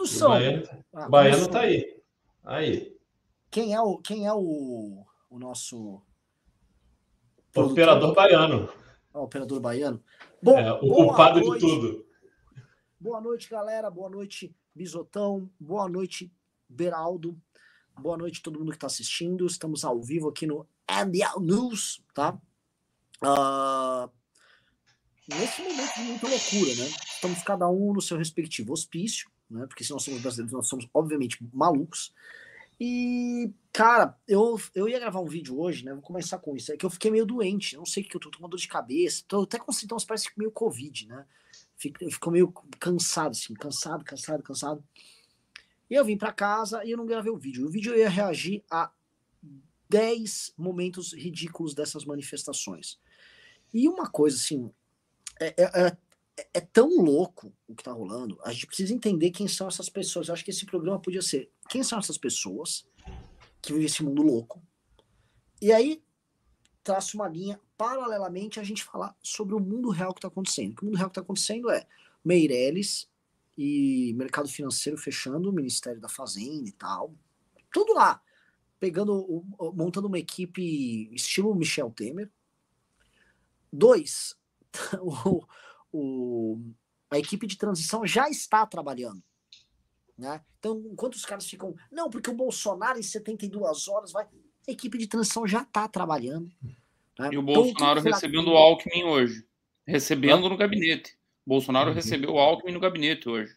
Produção. O Baiano, ah, Baiano tá aí. Aí. Quem é o, quem é o, o nosso. Operador baiano. Ah, operador baiano. Bom, é, o culpado de tudo. Boa noite, galera. Boa noite, Bisotão. Boa noite, Beraldo. Boa noite todo mundo que está assistindo. Estamos ao vivo aqui no NBL News, tá? Uh, nesse momento de muita loucura, né? Estamos cada um no seu respectivo hospício, né? Porque se nós somos brasileiros, nós somos obviamente malucos. E, cara, eu, eu ia gravar um vídeo hoje, né? Vou começar com isso. É que eu fiquei meio doente, não sei o que, eu tô com dor de cabeça. Tô até com sintomas, parece meio Covid, né? Fico, eu fico meio cansado, assim, cansado, cansado, cansado. E eu vim para casa e eu não gravei o vídeo. O vídeo eu ia reagir a 10 momentos ridículos dessas manifestações. E uma coisa, assim, é, é, é é tão louco o que tá rolando, a gente precisa entender quem são essas pessoas. Eu acho que esse programa podia ser quem são essas pessoas que vivem esse mundo louco. E aí traça uma linha paralelamente a gente falar sobre o mundo real que está acontecendo. O mundo real que está acontecendo é Meirelles e mercado financeiro fechando o Ministério da Fazenda e tal. Tudo lá. Pegando, montando uma equipe estilo Michel Temer. Dois, o, o, a equipe de transição já está trabalhando. Né? Então, enquanto os caras ficam, não, porque o Bolsonaro em 72 horas vai. A equipe de transição já está trabalhando. Né? E o então, Bolsonaro recebendo o Alckmin hoje. Recebendo no gabinete. Bolsonaro uhum. recebeu o Alckmin no gabinete hoje.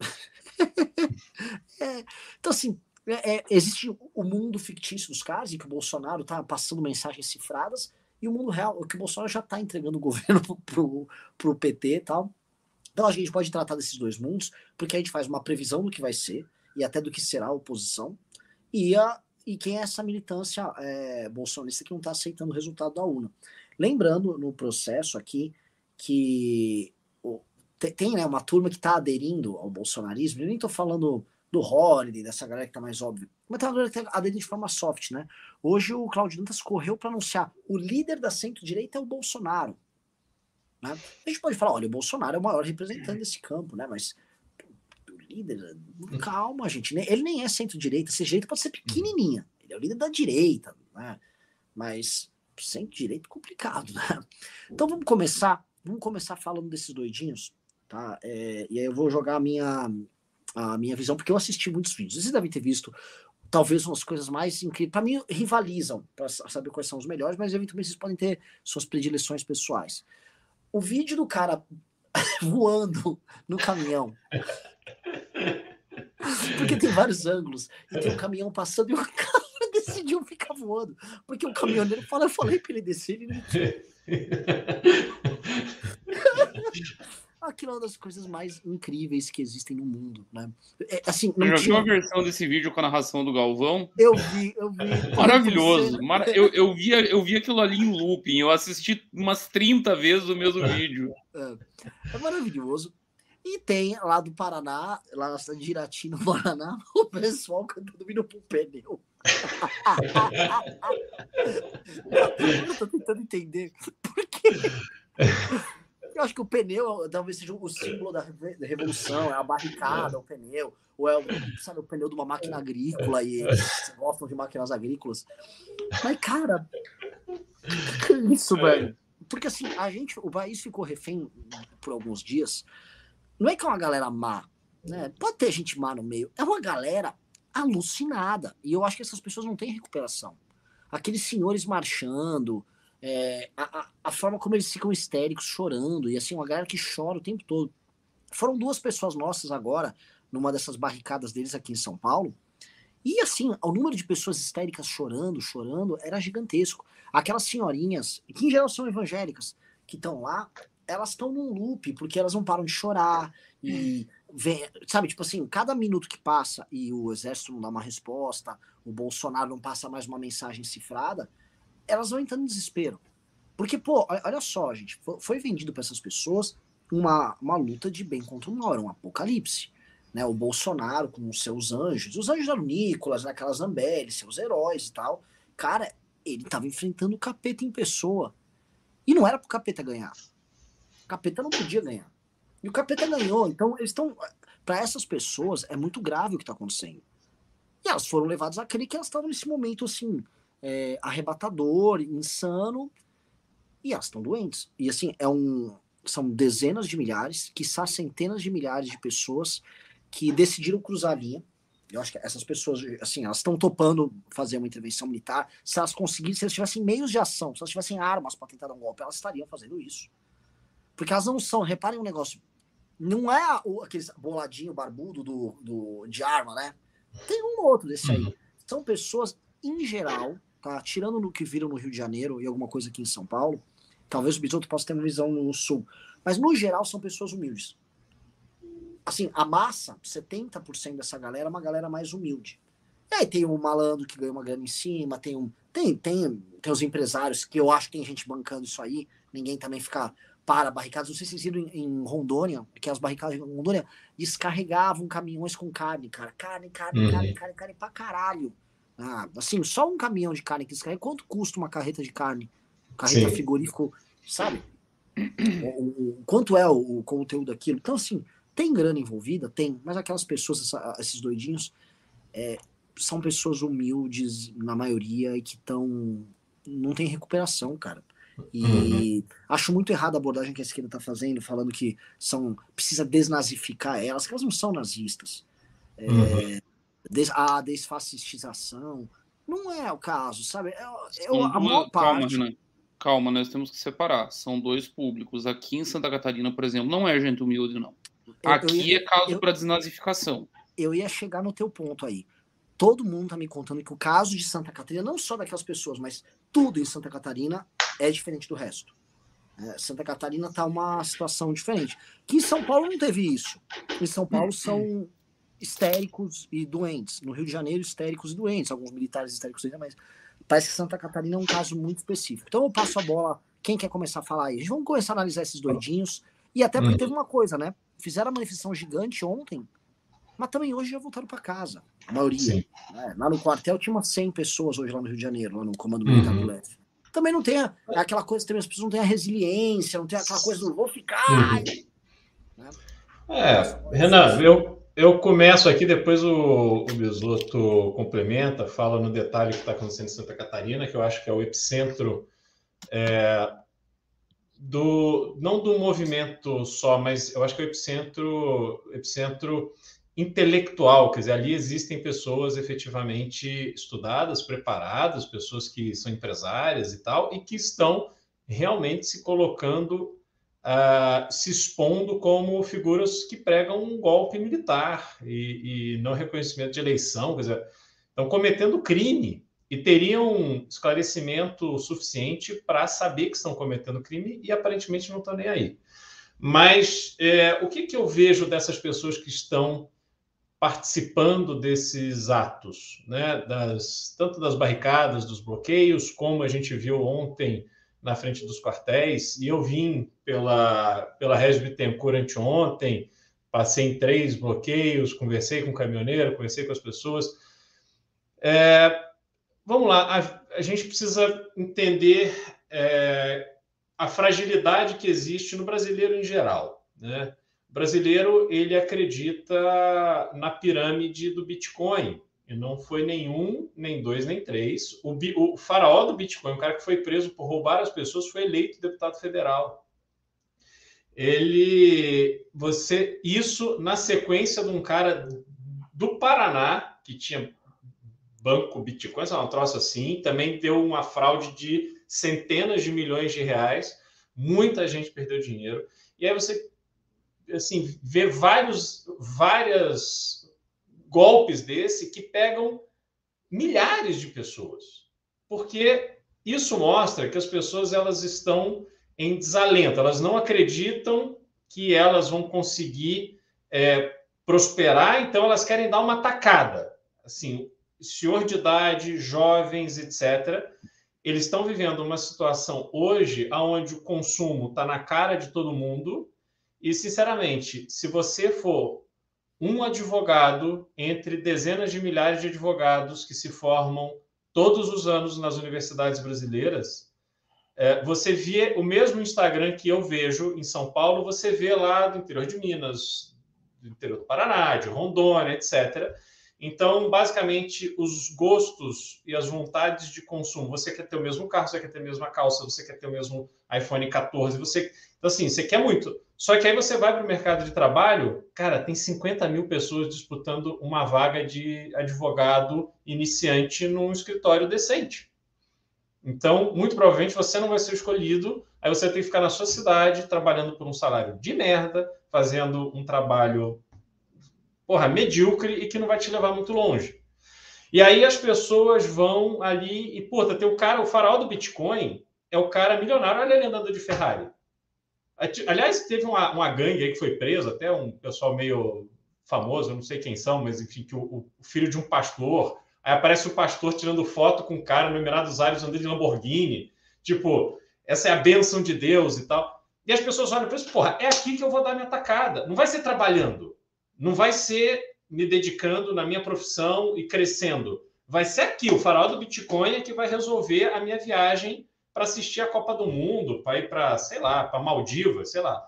é, então, assim, é, é, existe o mundo fictício dos caras, em que o Bolsonaro está passando mensagens cifradas, o mundo real, o que o Bolsonaro já está entregando o governo pro, pro PT e tal. Então a gente pode tratar desses dois mundos, porque a gente faz uma previsão do que vai ser e até do que será a oposição, e, a, e quem é essa militância é, bolsonarista que não está aceitando o resultado da UNA. Lembrando no processo aqui que tem, tem né, uma turma que está aderindo ao bolsonarismo, eu nem estou falando do Holiday, dessa galera que tá mais óbvio. Mas tem uma galera que tá aderindo de forma soft, né? Hoje o Claudio Dantas correu para anunciar o líder da centro-direita é o Bolsonaro. Né? A gente pode falar, olha, o Bolsonaro é o maior representante desse campo, né? Mas o líder, calma, gente. Né? Ele nem é centro-direita. Essa direita pode ser pequenininha. Ele é o líder da direita, né? Mas centro-direita é complicado, né? Então vamos começar, vamos começar falando desses doidinhos, tá? É, e aí eu vou jogar a minha a minha visão, porque eu assisti muitos vídeos. Vocês devem ter visto talvez umas coisas mais incríveis. Para mim, rivalizam para saber quais são os melhores, mas eventualmente vocês podem ter suas predileções pessoais. O vídeo do cara voando no caminhão. Porque tem vários ângulos. E tem um caminhão passando e o cara decidiu ficar voando. Porque o caminhoneiro fala, eu falei para ele descer, ele não aquilo é uma das coisas mais incríveis que existem no mundo, né? É, assim, não já tinha... viu a versão desse vídeo com a narração do Galvão? Eu vi, eu vi. Maravilhoso. Mar... Eu, eu, vi, eu vi aquilo ali em looping, eu assisti umas 30 vezes o mesmo vídeo. É, é maravilhoso. E tem lá do Paraná, lá na cidade de Irati, no Paraná, o pessoal cantando vindo pro pneu. eu tô tentando entender por quê. Eu acho que o pneu talvez seja o símbolo da, revolução, é a barricada, o pneu, ou é o, sabe, o pneu de uma máquina agrícola e eles gostam de máquinas agrícolas. Mas, cara, que é isso, velho? Porque assim, a gente, o país ficou refém por alguns dias. Não é que é uma galera má, né? Pode ter gente má no meio, é uma galera alucinada. E eu acho que essas pessoas não têm recuperação. Aqueles senhores marchando, é, a, a, forma como eles ficam histéricos, chorando, e assim, uma galera que chora o tempo todo. Foram duas pessoas nossas agora, numa dessas barricadas deles aqui em São Paulo, e assim, o número de pessoas histéricas chorando, chorando, era gigantesco. Aquelas senhorinhas, que em geral são evangélicas, que estão lá, elas estão num loop, porque elas não param de chorar, e vem, sabe, tipo assim, cada minuto que passa e o exército não dá uma resposta, o Bolsonaro não passa mais uma mensagem cifrada, elas vão entrando em desespero. Porque, pô, olha só, gente, foi vendido para essas pessoas uma, uma luta de bem contra o mal, era um apocalipse. Né? O Bolsonaro com os seus anjos, os anjos eram Nicolas, aquelas Zambelli, seus heróis e tal. Cara, ele tava enfrentando o capeta em pessoa. E não era pro capeta ganhar. O capeta não podia ganhar. E o capeta ganhou. Então, eles estão. para essas pessoas é muito grave o que está acontecendo. E elas foram levadas a crer que elas estavam nesse momento assim, é, arrebatador, insano, e elas estão doentes. E assim, é um, são dezenas de milhares, quiçá centenas de milhares de pessoas que decidiram cruzar a linha. Eu acho que essas pessoas, assim, elas estão topando fazer uma intervenção militar. Se elas conseguissem, se elas tivessem meios de ação, se elas tivessem armas para tentar dar um golpe, elas estariam fazendo isso. Porque elas não são, reparem um negócio, não é o, aquele boladinho barbudo do, do, de arma, né? Tem um outro desse aí. Uhum. São pessoas, em geral, tá? Tirando no que viram no Rio de Janeiro e alguma coisa aqui em São Paulo, talvez o Bisoto possa ter uma visão no Sul, mas no geral são pessoas humildes. Assim, a massa, 70% dessa galera é uma galera mais humilde. E aí tem um malandro que ganha uma grana em cima, tem um. Tem, tem, tem os empresários, que eu acho que tem gente bancando isso aí, ninguém também fica para barricadas. Não sei se vocês viram em, em Rondônia, que as barricadas em Rondônia descarregavam caminhões com carne, cara. Carne, carne, uhum. carne, carne, carne pra caralho. Ah, assim, só um caminhão de carne que descarrega. Quanto custa uma carreta de carne? Carreta Sim. frigorífico, sabe? O, o, quanto é o, o, conteúdo daquilo? Então, assim, tem grana envolvida? Tem. Mas aquelas pessoas, essa, esses doidinhos, é, são pessoas humildes, na maioria, e que estão. Não tem recuperação, cara. E uhum. acho muito errada a abordagem que a esquerda está fazendo, falando que são precisa desnazificar elas, que elas não são nazistas. É, uhum. A desfascistização não é o caso, sabe? Eu, eu, a maior parte. Calma, Calma, nós temos que separar. São dois públicos. Aqui em Santa Catarina, por exemplo, não é gente humilde, não. Aqui ia, é caso para desnazificação. Eu ia chegar no teu ponto aí. Todo mundo tá me contando que o caso de Santa Catarina, não só daquelas pessoas, mas tudo em Santa Catarina é diferente do resto. É, Santa Catarina tá uma situação diferente. Que em São Paulo não teve isso. Em São Paulo são histéricos e doentes. No Rio de Janeiro, histéricos e doentes. Alguns militares histéricos ainda, mas parece que Santa Catarina é um caso muito específico. Então eu passo a bola. Quem quer começar a falar aí? Vamos começar a analisar esses doidinhos. E até porque teve uma coisa, né? Fizeram a manifestação gigante ontem, mas também hoje já voltaram para casa. A maioria. Né? Lá no quartel tinha umas 100 pessoas hoje lá no Rio de Janeiro, lá no Comando Militar uhum. do Leste também não tem a, aquela coisa, também as pessoas não têm a resiliência, não tem aquela coisa do vou ficar. Uhum. Né? É, Renan, eu, eu começo aqui, depois o, o Bisoto complementa, fala no detalhe que está acontecendo em Santa Catarina, que eu acho que é o epicentro é, do não do movimento só, mas eu acho que é o epicentro, epicentro intelectual, quer dizer, ali existem pessoas efetivamente estudadas, preparadas, pessoas que são empresárias e tal, e que estão realmente se colocando, uh, se expondo como figuras que pregam um golpe militar e, e não reconhecimento de eleição, quer estão cometendo crime e teriam esclarecimento suficiente para saber que estão cometendo crime e aparentemente não estão nem aí. Mas é, o que, que eu vejo dessas pessoas que estão participando desses atos, né? das, tanto das barricadas, dos bloqueios, como a gente viu ontem na frente dos quartéis, e eu vim pela, pela Regis Bittencourt ontem, passei em três bloqueios, conversei com o caminhoneiro, conversei com as pessoas. É, vamos lá, a, a, gente precisa entender é, a fragilidade que existe no brasileiro em geral, né? brasileiro ele acredita na pirâmide do Bitcoin. E não foi nenhum, nem dois, nem três. O, o faraó do Bitcoin, o cara que foi preso por roubar as pessoas, foi eleito deputado federal. Ele, você, isso na sequência de um cara do Paraná que tinha banco Bitcoin, é um troço assim, também deu uma fraude de centenas de milhões de reais. Muita gente perdeu dinheiro. E aí você assim, ver vários várias golpes desse que pegam milhares de pessoas. Porque isso mostra que as pessoas elas estão em desalento, elas não acreditam que elas vão conseguir é, prosperar, então elas querem dar uma tacada. Assim, senhor de idade, jovens, etc., eles estão vivendo uma situação hoje onde o consumo está na cara de todo mundo, e, sinceramente, se você for um advogado entre dezenas de milhares de advogados que se formam todos os anos nas universidades brasileiras, é, você vê o mesmo Instagram que eu vejo em São Paulo, você vê lá do interior de Minas, do interior do Paraná, de Rondônia, etc. Então, basicamente, os gostos e as vontades de consumo. Você quer ter o mesmo carro, você quer ter a mesma calça, você quer ter o mesmo iPhone 14, você. Então, assim, você quer muito. Só que aí você vai para o mercado de trabalho, cara, tem 50 mil pessoas disputando uma vaga de advogado iniciante num escritório decente. Então, muito provavelmente você não vai ser escolhido, aí você tem que ficar na sua cidade trabalhando por um salário de merda, fazendo um trabalho porra, medíocre e que não vai te levar muito longe. E aí as pessoas vão ali e, puta, tem o cara, o farol do Bitcoin é o cara milionário, olha ele andando de Ferrari. Aliás, teve uma, uma gangue aí que foi preso, até um pessoal meio famoso, não sei quem são, mas enfim, que o, o filho de um pastor. Aí aparece o pastor tirando foto com um cara no Emirados Árabes andando de Lamborghini. Tipo, essa é a bênção de Deus e tal. E as pessoas olham para isso, porra, é aqui que eu vou dar minha tacada. Não vai ser trabalhando não vai ser me dedicando na minha profissão e crescendo. Vai ser aqui, o farol do Bitcoin é que vai resolver a minha viagem para assistir a Copa do Mundo, para ir para, sei lá, para Maldivas, sei lá.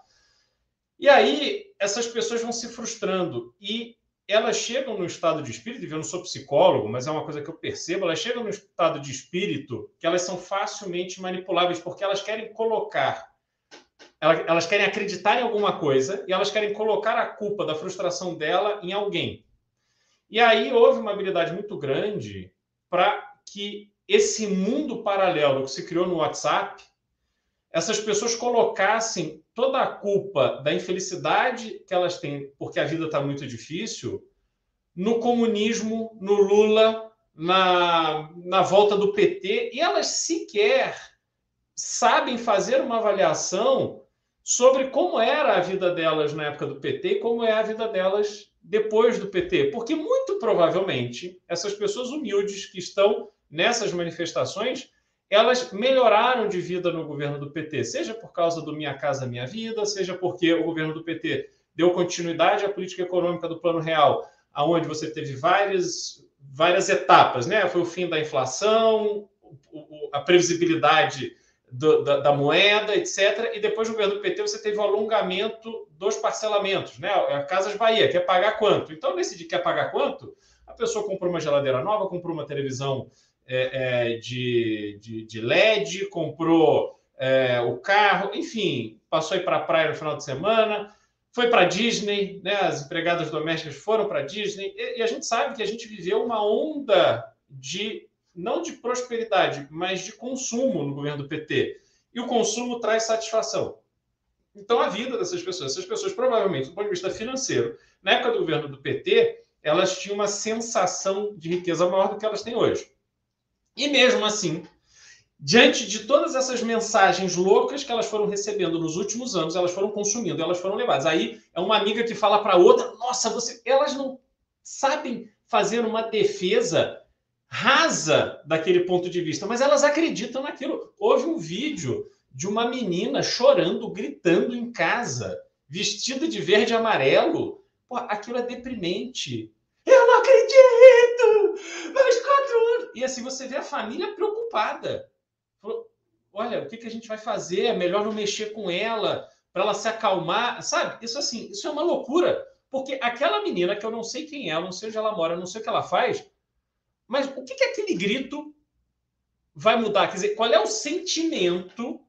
E aí essas pessoas vão se frustrando e elas chegam no estado de espírito, e eu não sou psicólogo, mas é uma coisa que eu percebo, elas chegam no estado de espírito que elas são facilmente manipuláveis, porque elas querem colocar elas querem acreditar em alguma coisa e elas querem colocar a culpa da frustração dela em alguém. E aí houve uma habilidade muito grande para que esse mundo paralelo que se criou no WhatsApp, essas pessoas colocassem toda a culpa da infelicidade que elas têm, porque a vida está muito difícil, no comunismo, no Lula, na, na volta do PT, e elas sequer sabem fazer uma avaliação sobre como era a vida delas na época do PT e como é a vida delas depois do PT. Porque muito provavelmente essas pessoas humildes que estão nessas manifestações, elas melhoraram de vida no governo do PT, seja por causa do Minha Casa Minha Vida, seja porque o governo do PT deu continuidade à política econômica do Plano Real, aonde você teve várias, várias etapas, né? Foi o fim da inflação, a previsibilidade do, da, da, moeda, etc. E depois no governo do PT você teve o alongamento dos parcelamentos, né? A Casas Bahia quer pagar quanto? Então, nesse de quer pagar quanto, a pessoa comprou uma geladeira nova, comprou uma televisão é, é, de, de, de, LED, comprou é, o carro, enfim, passou aí para a praia no final de semana, foi para Disney, né? As empregadas domésticas foram para Disney, e, e a gente sabe que a gente viveu uma onda de não de prosperidade, mas de consumo no governo do PT. E o consumo traz satisfação. Então, a vida dessas pessoas, essas pessoas, provavelmente, do ponto de vista financeiro, na época do governo do PT, elas tinham uma sensação de riqueza maior do que elas têm hoje. E mesmo assim, diante de todas essas mensagens loucas que elas foram recebendo nos últimos anos, elas foram consumindo, elas foram levadas. Aí é uma amiga que fala para outra: nossa, você. Elas não sabem fazer uma defesa rasa daquele ponto de vista, mas elas acreditam naquilo. Houve um vídeo de uma menina chorando, gritando em casa, vestida de verde e amarelo. Pô, aquilo é deprimente. Eu não acredito! Mais quatro anos! E assim você vê a família preocupada. Olha, o que, que a gente vai fazer? É melhor não mexer com ela para ela se acalmar. Sabe? Isso assim, isso é uma loucura. Porque aquela menina, que eu não sei quem é, não sei onde ela mora, não sei o que ela faz, mas o que, que aquele grito vai mudar? Quer dizer, qual é o sentimento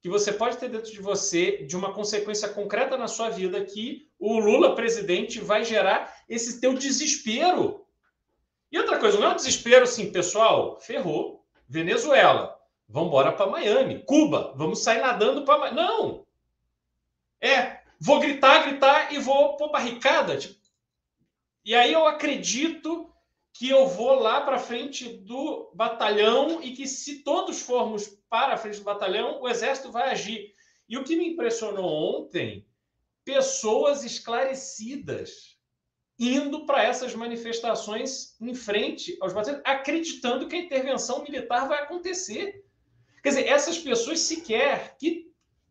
que você pode ter dentro de você de uma consequência concreta na sua vida que o Lula presidente vai gerar esse teu desespero? E outra coisa, não é um desespero assim, pessoal, ferrou. Venezuela, vamos embora para Miami. Cuba, vamos sair nadando para. Não! É, vou gritar, gritar e vou pôr barricada. Tipo... E aí eu acredito que eu vou lá para frente do batalhão e que se todos formos para a frente do batalhão, o exército vai agir. E o que me impressionou ontem, pessoas esclarecidas indo para essas manifestações em frente aos batalhões, acreditando que a intervenção militar vai acontecer. Quer dizer, essas pessoas sequer que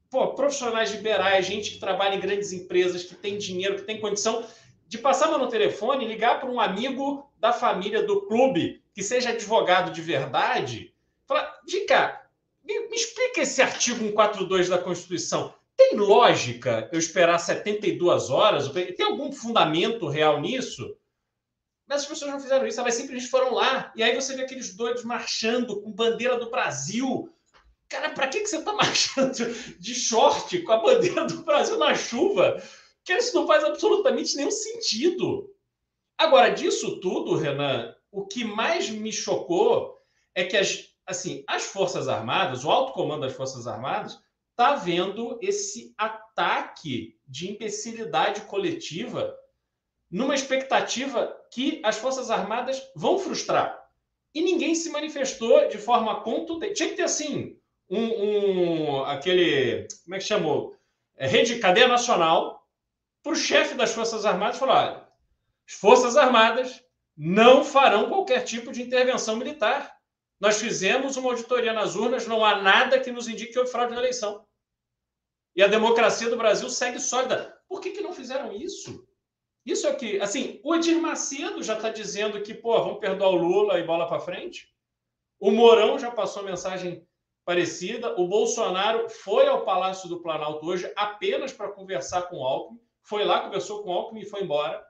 pô, profissionais liberais, gente que trabalha em grandes empresas, que tem dinheiro, que tem condição, de passar no telefone, ligar para um amigo da família do clube que seja advogado de verdade, falar, Dica, me, me explica esse artigo 142 da Constituição. Tem lógica eu esperar 72 horas? Tem algum fundamento real nisso? Mas as pessoas não fizeram isso, elas simplesmente foram lá. E aí você vê aqueles doidos marchando com bandeira do Brasil. Cara, para que, que você está marchando de short com a bandeira do Brasil na chuva? Que isso não faz absolutamente nenhum sentido. Agora, disso tudo, Renan, o que mais me chocou é que as, assim, as Forças Armadas, o alto comando das Forças Armadas, está vendo esse ataque de imbecilidade coletiva numa expectativa que as Forças Armadas vão frustrar. E ninguém se manifestou de forma contundente. Tinha que ter, assim, um, um aquele, como é que chamou? É, rede cadeia nacional para o chefe das Forças Armadas falar: olha, as Forças Armadas não farão qualquer tipo de intervenção militar. Nós fizemos uma auditoria nas urnas, não há nada que nos indique que houve fraude na eleição. E a democracia do Brasil segue sólida. Por que, que não fizeram isso? Isso é que, assim, o Edir Macedo já está dizendo que, pô, vamos perdoar o Lula e bola para frente. O Mourão já passou mensagem parecida. O Bolsonaro foi ao Palácio do Planalto hoje apenas para conversar com o Alckmin. Foi lá, conversou com o Alckmin e foi embora.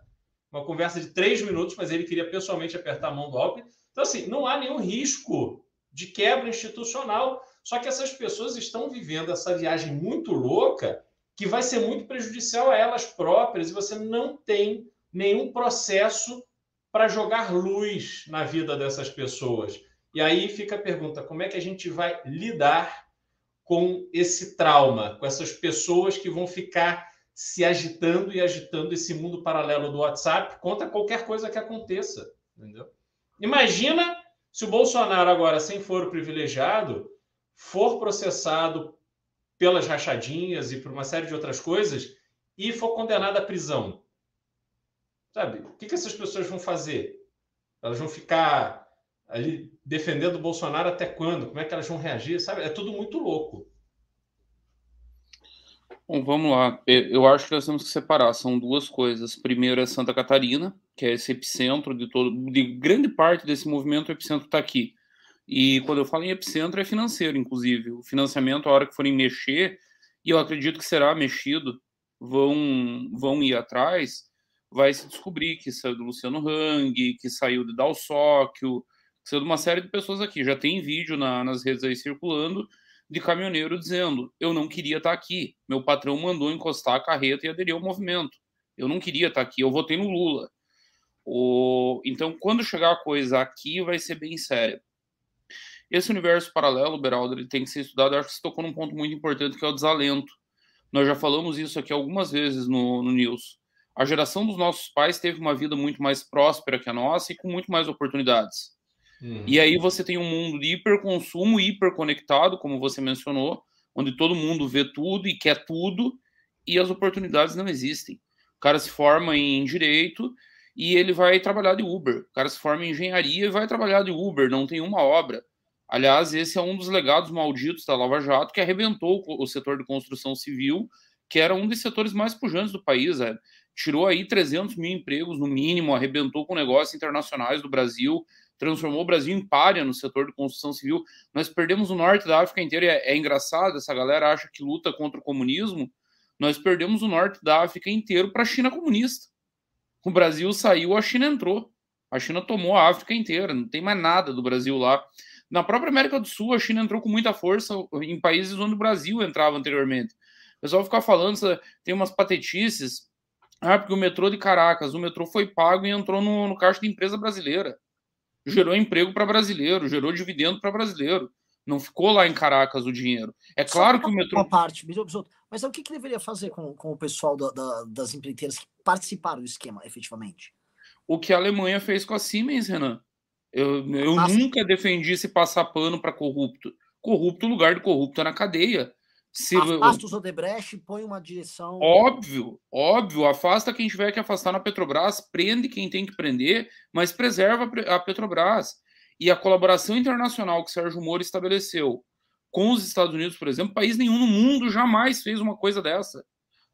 Uma conversa de três minutos, mas ele queria pessoalmente apertar a mão do Alckmin. Então, assim, não há nenhum risco de quebra institucional. Só que essas pessoas estão vivendo essa viagem muito louca que vai ser muito prejudicial a elas próprias e você não tem nenhum processo para jogar luz na vida dessas pessoas. E aí fica a pergunta: como é que a gente vai lidar com esse trauma, com essas pessoas que vão ficar se agitando e agitando esse mundo paralelo do WhatsApp contra qualquer coisa que aconteça? Entendeu? Imagina se o Bolsonaro agora, sem foro privilegiado, for processado pelas rachadinhas e por uma série de outras coisas e for condenado à prisão, sabe? O que, que essas pessoas vão fazer? Elas vão ficar ali defendendo o Bolsonaro até quando? Como é que elas vão reagir? Sabe? É tudo muito louco. Bom, vamos lá. Eu acho que nós temos que separar. São duas coisas. Primeiro é Santa Catarina, que é esse epicentro de todo, de grande parte desse movimento. O epicentro está aqui. E quando eu falo em epicentro, é financeiro, inclusive. O financiamento, a hora que forem mexer, e eu acredito que será mexido, vão, vão ir atrás, vai se descobrir que saiu do Luciano Hang, que saiu de Dalsóquio, que saiu de uma série de pessoas aqui. Já tem vídeo na, nas redes aí circulando de caminhoneiro dizendo: Eu não queria estar aqui. Meu patrão mandou encostar a carreta e aderir ao movimento. Eu não queria estar aqui, eu votei no Lula. O... Então, quando chegar a coisa aqui, vai ser bem séria. Esse universo paralelo, Beraldo, ele tem que ser estudado. Eu acho que você tocou num ponto muito importante, que é o desalento. Nós já falamos isso aqui algumas vezes no, no News. A geração dos nossos pais teve uma vida muito mais próspera que a nossa e com muito mais oportunidades. Uhum. E aí você tem um mundo de hiperconsumo, hiperconectado, como você mencionou, onde todo mundo vê tudo e quer tudo, e as oportunidades não existem. O cara se forma em direito e ele vai trabalhar de Uber. O cara se forma em engenharia e vai trabalhar de Uber, não tem uma obra. Aliás, esse é um dos legados malditos da Lava Jato que arrebentou o setor de construção civil, que era um dos setores mais pujantes do país. É. Tirou aí 300 mil empregos no mínimo, arrebentou com negócios internacionais do Brasil, transformou o Brasil em párea no setor de construção civil. Nós perdemos o norte da África inteira. É, é engraçado, essa galera acha que luta contra o comunismo. Nós perdemos o norte da África inteiro para a China comunista. O Brasil saiu, a China entrou. A China tomou a África inteira, não tem mais nada do Brasil lá. Na própria América do Sul, a China entrou com muita força em países onde o Brasil entrava anteriormente. O pessoal fica falando, tem umas patetices. Ah, porque o metrô de Caracas, o metrô foi pago e entrou no, no caixa de empresa brasileira. Gerou emprego para brasileiro, gerou dividendo para brasileiro. Não ficou lá em Caracas o dinheiro. É claro que o metrô. Uma parte, mas o que, que deveria fazer com, com o pessoal da, da, das empreiteiras que participaram do esquema, efetivamente? O que a Alemanha fez com a Siemens, Renan. Eu, eu nunca defendi se passar pano para corrupto. Corrupto, o lugar de corrupto é na cadeia. Se, afasta os Odebrecht, põe uma direção. Óbvio, óbvio. Afasta quem tiver que afastar na Petrobras, prende quem tem que prender, mas preserva a Petrobras. E a colaboração internacional que Sérgio Moro estabeleceu com os Estados Unidos, por exemplo, país nenhum no mundo jamais fez uma coisa dessa.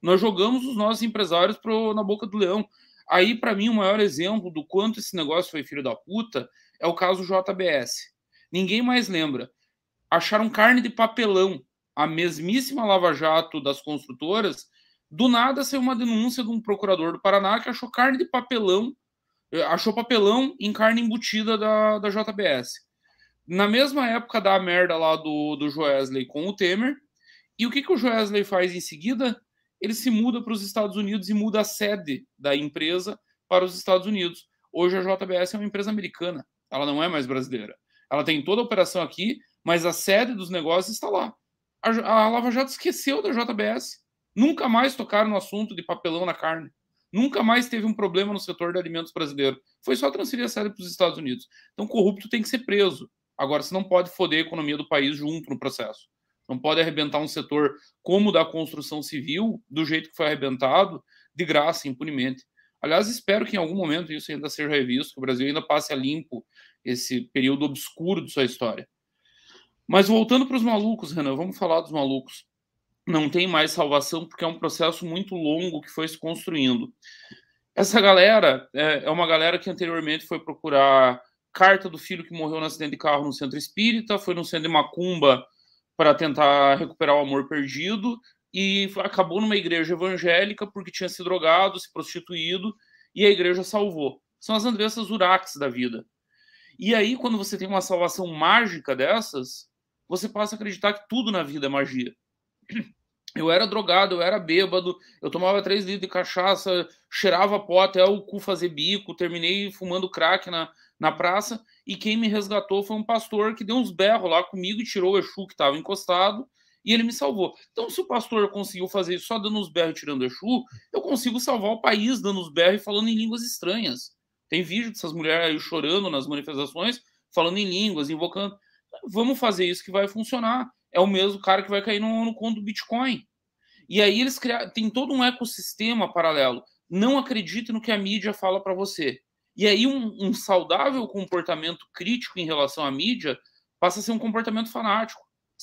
Nós jogamos os nossos empresários pro, na boca do leão. Aí, para mim, o maior exemplo do quanto esse negócio foi filho da puta é o caso JBS. Ninguém mais lembra. Acharam carne de papelão a mesmíssima Lava Jato das construtoras, do nada saiu uma denúncia de um procurador do Paraná que achou carne de papelão, eh, achou papelão em carne embutida da, da JBS. Na mesma época da merda lá do, do Joesley com o Temer, e o que, que o Joesley faz em seguida? Ele se muda para os Estados Unidos e muda a sede da empresa para os Estados Unidos. Hoje a JBS é uma empresa americana, ela não é mais brasileira. Ela tem toda a operação aqui, mas a sede dos negócios está lá. A, a Lava Jato esqueceu da JBS. Nunca mais tocaram no assunto de papelão na carne. Nunca mais teve um problema no setor de alimentos brasileiro. Foi só transferir a sede para os Estados Unidos. Então, corrupto tem que ser preso. Agora, você não pode foder a economia do país junto no processo. Não pode arrebentar um setor como o da construção civil, do jeito que foi arrebentado, de graça, impunemente. Aliás, espero que em algum momento isso ainda seja revisto, que o Brasil ainda passe a limpo esse período obscuro de sua história. Mas voltando para os malucos, Renan, vamos falar dos malucos. Não tem mais salvação porque é um processo muito longo que foi se construindo. Essa galera é, é uma galera que anteriormente foi procurar carta do filho que morreu no acidente de carro no centro espírita, foi no centro de Macumba para tentar recuperar o amor perdido e acabou numa igreja evangélica porque tinha se drogado, se prostituído e a igreja salvou. São as Andressas Urax da vida. E aí, quando você tem uma salvação mágica dessas, você passa a acreditar que tudo na vida é magia. Eu era drogado, eu era bêbado, eu tomava três litros de cachaça, cheirava pó até o cu fazer bico, terminei fumando crack na, na praça, e quem me resgatou foi um pastor que deu uns berros lá comigo e tirou o Exu que estava encostado, e ele me salvou. Então, se o pastor conseguiu fazer isso só dando uns berros e tirando o Exu, eu consigo salvar o país dando uns berros e falando em línguas estranhas. Tem vídeo dessas mulheres aí chorando nas manifestações, falando em línguas, invocando. Vamos fazer isso que vai funcionar é o mesmo cara que vai cair no, no conto do Bitcoin. E aí eles criaram, tem todo um ecossistema paralelo. Não acredite no que a mídia fala para você. E aí um, um, saudável comportamento crítico em relação à mídia passa a ser um comportamento fanático.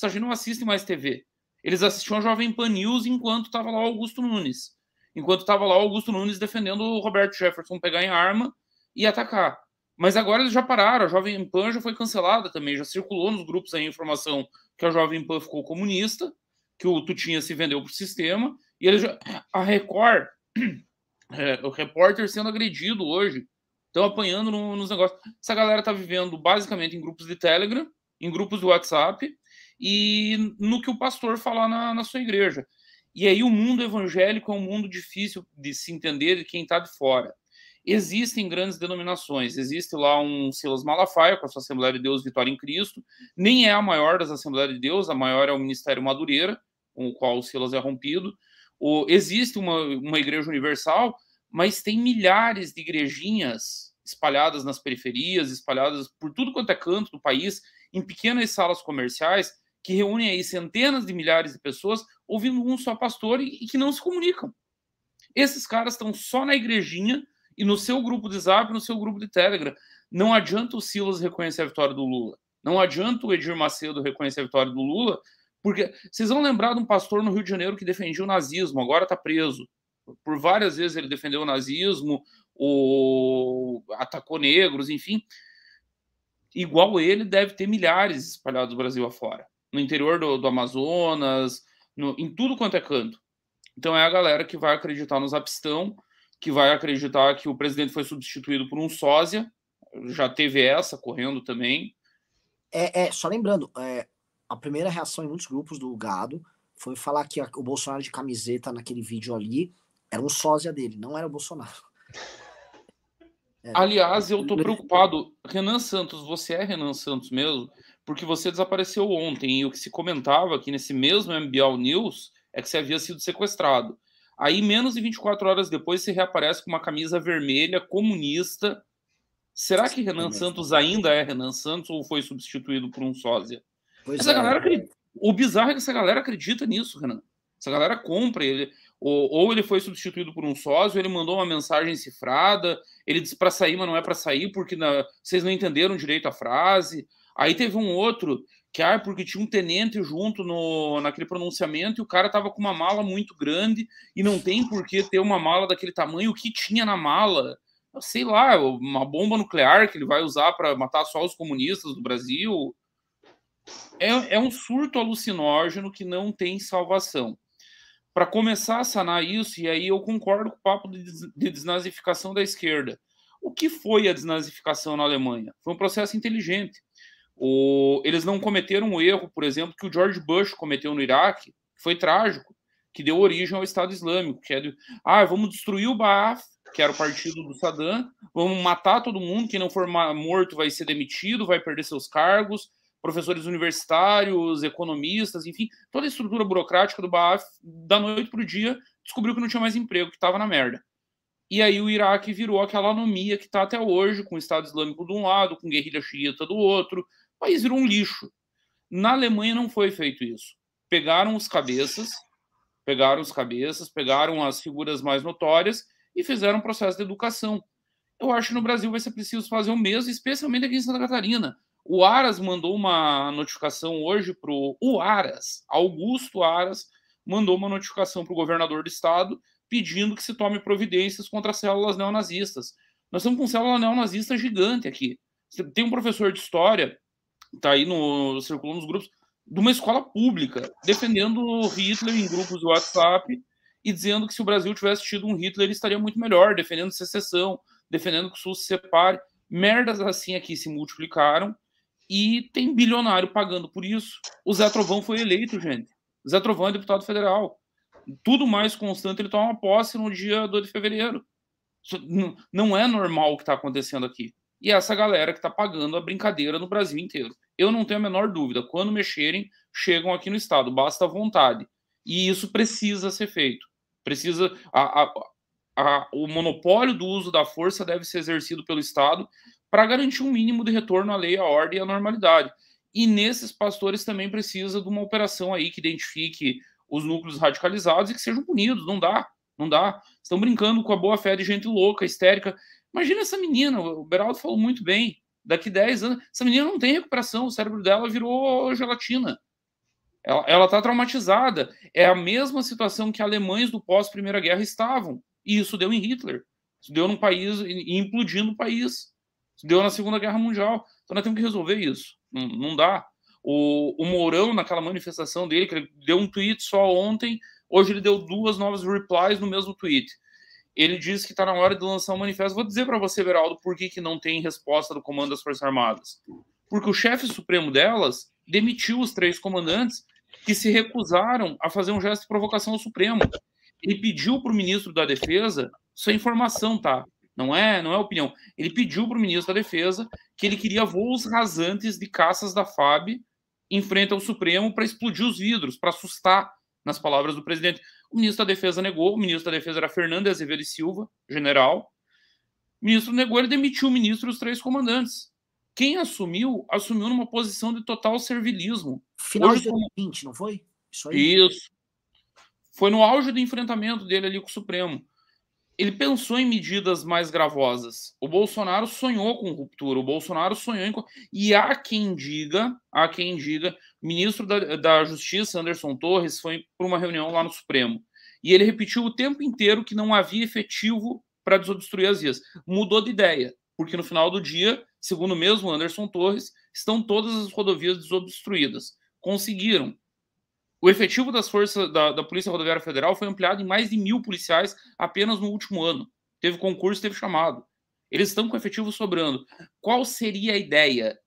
Gente não assiste mais TV. Eles assistiam a Jovem Pan News enquanto estava lá o Augusto Nunes. Enquanto estava lá o Augusto Nunes defendendo o Roberto Jefferson pegar em arma e atacar. Mas agora eles já pararam, a Jovem Pan já foi cancelada também, já circulou nos grupos a informação que a Jovem Pan ficou comunista, que o Tutinha se vendeu para o sistema, e já, a Record, é, o repórter sendo agredido hoje, estão apanhando no, nos negócios. Essa galera está vivendo basicamente em grupos de Telegram, em grupos de WhatsApp, e no que o pastor falar na, na sua igreja. E aí o mundo evangélico é um mundo difícil de se entender de quem está de fora. Existem grandes denominações. Existe lá um Silas Malafaia, com a sua Assembleia de Deus Vitória em Cristo. Nem é a maior das Assembleias de Deus, a maior é o Ministério Madureira, com o qual o Silas é rompido. O, existe uma, uma igreja universal, mas tem milhares de igrejinhas espalhadas nas periferias, espalhadas por tudo quanto é canto do país, em pequenas salas comerciais, que reúnem aí centenas de milhares de pessoas ouvindo um só pastor e, e que não se comunicam. Esses caras estão só na igrejinha e no seu grupo de Zap, no seu grupo de Telegram. Não adianta o Silas reconhecer a vitória do Lula. Não adianta o Edir Macedo reconhecer a vitória do Lula, porque vocês vão lembrar de um pastor no Rio de Janeiro que defendia o nazismo, agora está preso. Por várias vezes ele defendeu o nazismo, o... atacou negros, enfim. Igual ele, deve ter milhares espalhados do Brasil afora. No interior do, do Amazonas, no... em tudo quanto é canto. Então é a galera que vai acreditar no Zapistão que vai acreditar que o presidente foi substituído por um sósia. Já teve essa correndo também. É, é só lembrando, é, a primeira reação em muitos grupos do gado foi falar que a, o Bolsonaro de camiseta naquele vídeo ali era um sósia dele, não era o Bolsonaro. É. Aliás, eu tô preocupado. Renan Santos, você é Renan Santos mesmo? Porque você desapareceu ontem e o que se comentava aqui nesse mesmo MBL News é que você havia sido sequestrado. Aí, menos de 24 horas depois, você reaparece com uma camisa vermelha comunista. Será que Renan Santos ainda é Renan Santos ou foi substituído por um sósia? Pois essa é. galera acredita... O bizarro é que essa galera acredita nisso, Renan. Essa galera compra ele. Ou, ou ele foi substituído por um sócio, ele mandou uma mensagem cifrada, ele disse para sair, mas não é para sair porque na... vocês não entenderam direito a frase. Aí teve um outro que ah, porque tinha um tenente junto no, naquele pronunciamento e o cara tava com uma mala muito grande e não tem por que ter uma mala daquele tamanho. O que tinha na mala? Sei lá, uma bomba nuclear que ele vai usar para matar só os comunistas do Brasil. é, é um surto alucinógeno que não tem salvação. Para começar a sanar isso, e aí eu concordo com o papo de, de desnazificação da esquerda. O que foi a desnazificação na Alemanha? Foi um processo inteligente. O, eles não cometeram o erro, por exemplo, que o George Bush cometeu no Iraque, que foi trágico, que deu origem ao Estado Islâmico, que é de, ah, vamos destruir o Ba'ath, que era o partido do Saddam, vamos matar todo mundo, quem não for morto vai ser demitido, vai perder seus cargos, professores universitários, economistas, enfim, toda a estrutura burocrática do Ba'ath, da noite para o dia, descobriu que não tinha mais emprego, que estava na merda. E aí o Iraque virou aquela anomia que está até hoje, com o Estado Islâmico de um lado, com guerrilha xiita do outro. País virou um lixo. Na Alemanha não foi feito isso. Pegaram os cabeças, pegaram os cabeças, pegaram as figuras mais notórias e fizeram um processo de educação. Eu acho que no Brasil vai ser preciso fazer o mesmo, especialmente aqui em Santa Catarina. O Aras mandou uma notificação hoje para o Aras, Augusto Aras, mandou uma notificação para o governador do estado pedindo que se tome providências contra as células neonazistas. Nós estamos com célula neonazista gigante aqui. Tem um professor de história, está aí no circulando nos grupos, de uma escola pública, defendendo Hitler em grupos de WhatsApp e dizendo que se o Brasil tivesse tido um Hitler, ele estaria muito melhor, defendendo secessão, defendendo que o Sul se separe. Merdas assim aqui se multiplicaram e tem bilionário pagando por isso. O Zé Trovão foi eleito, gente. Zé Trovão é deputado federal. Tudo mais constante, ele toma posse no dia 2 de fevereiro. não é normal o que está acontecendo aqui. E essa galera que está pagando a brincadeira no Brasil inteiro. Eu não tenho a menor dúvida. Quando mexerem, chegam aqui no Estado. Basta vontade. E isso precisa ser feito. Precisa. A, a, a, o monopólio do uso da força deve ser exercido pelo Estado para garantir um mínimo de retorno à lei, à ordem e à normalidade. E nesses pastores também precisa de uma operação aí que identifique os núcleos radicalizados e que sejam punidos. Não dá, não dá. Estão brincando com a boa fé de gente louca, histérica. Imagina essa menina, o Beraldo falou muito bem. Daqui 10 anos, essa menina não tem recuperação, o cérebro dela virou gelatina. Ela está traumatizada. É a mesma situação que alemães do pós-Primeira Guerra estavam. E isso deu em Hitler. Isso deu num país implodindo o país. Isso deu na Segunda Guerra Mundial. Então nós temos que resolver isso. Não, não dá. O, o Mourão, naquela manifestação dele, que ele deu um tweet só ontem, hoje ele deu duas novas replies no mesmo tweet. Ele disse que está na hora de lançar um manifesto. Vou dizer para você, Beraldo, por que, que não tem resposta do comando das Forças Armadas. Porque o chefe supremo delas demitiu os três comandantes que se recusaram a fazer um gesto de provocação ao Supremo. Ele pediu para o ministro da Defesa, isso é informação, tá? Não é, não é opinião. Ele pediu para o ministro da Defesa que ele queria voos rasantes de caças da FAB em frente ao Supremo para explodir os vidros, para assustar, nas palavras do presidente. O ministro da Defesa negou, o ministro da Defesa era Fernando Azevedo e Silva, general. O ministro negou, ele demitiu o ministro e os três comandantes. Quem assumiu, assumiu numa posição de total servilismo. Final Hoje, de 2020, não foi? Isso aí. Isso. Foi no auge do enfrentamento dele ali com o Supremo. Ele pensou em medidas mais gravosas. O Bolsonaro sonhou com ruptura, o Bolsonaro sonhou em. E há quem diga, há quem diga, o ministro da, da Justiça, Anderson Torres, foi para uma reunião lá no Supremo. E ele repetiu o tempo inteiro que não havia efetivo para desobstruir as vias. Mudou de ideia, porque no final do dia segundo mesmo Anderson Torres, estão todas as rodovias desobstruídas. Conseguiram. O efetivo das forças da, da, Polícia Rodoviária Federal foi ampliado em mais de mil policiais apenas no último ano. Teve concurso, teve chamado. Eles estão com efetivo sobrando. Qual seria a ideia?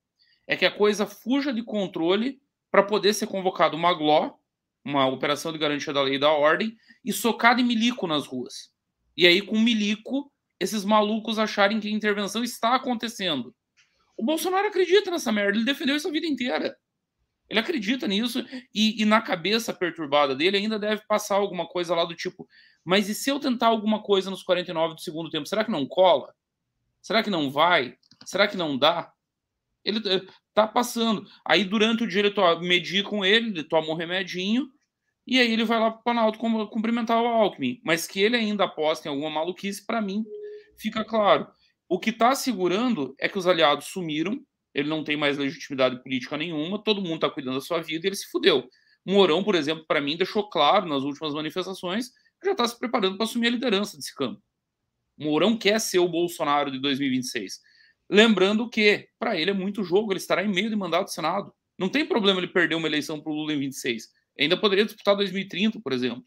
É que a coisa fuja de controle para poder ser convocado uma GLO, uma operação de garantia da lei e da ordem, e socado em milico nas ruas. E aí, com milico, esses malucos acharem que a intervenção está acontecendo. O Bolsonaro acredita nessa merda, ele defendeu isso a vida inteira. Ele acredita nisso e, e, na cabeça perturbada dele ainda deve passar alguma coisa lá do tipo: mas e se eu tentar alguma coisa nos 49 do segundo tempo, será que não cola? Será que não vai? Será que não dá? Ele eh, tá passando. Aí durante o dia ele to medir com ele, ele toma um remedinho e aí ele vai lá para o Planalto cumprimentar o Alckmin. Mas que ele ainda aposta em alguma maluquice, para mim, fica claro. O que está segurando é que os aliados sumiram, ele não tem mais legitimidade política nenhuma, todo mundo está cuidando da sua vida e ele se fudeu. Mourão, por exemplo, para mim, deixou claro nas últimas manifestações que já está se preparando para assumir a liderança desse campo. Mourão quer ser o Bolsonaro de 2026. Lembrando que, para ele, é muito jogo, ele estará em meio de mandato do Senado. Não tem problema ele perder uma eleição para o Lula em 26. Ainda poderia disputar 2030, por exemplo.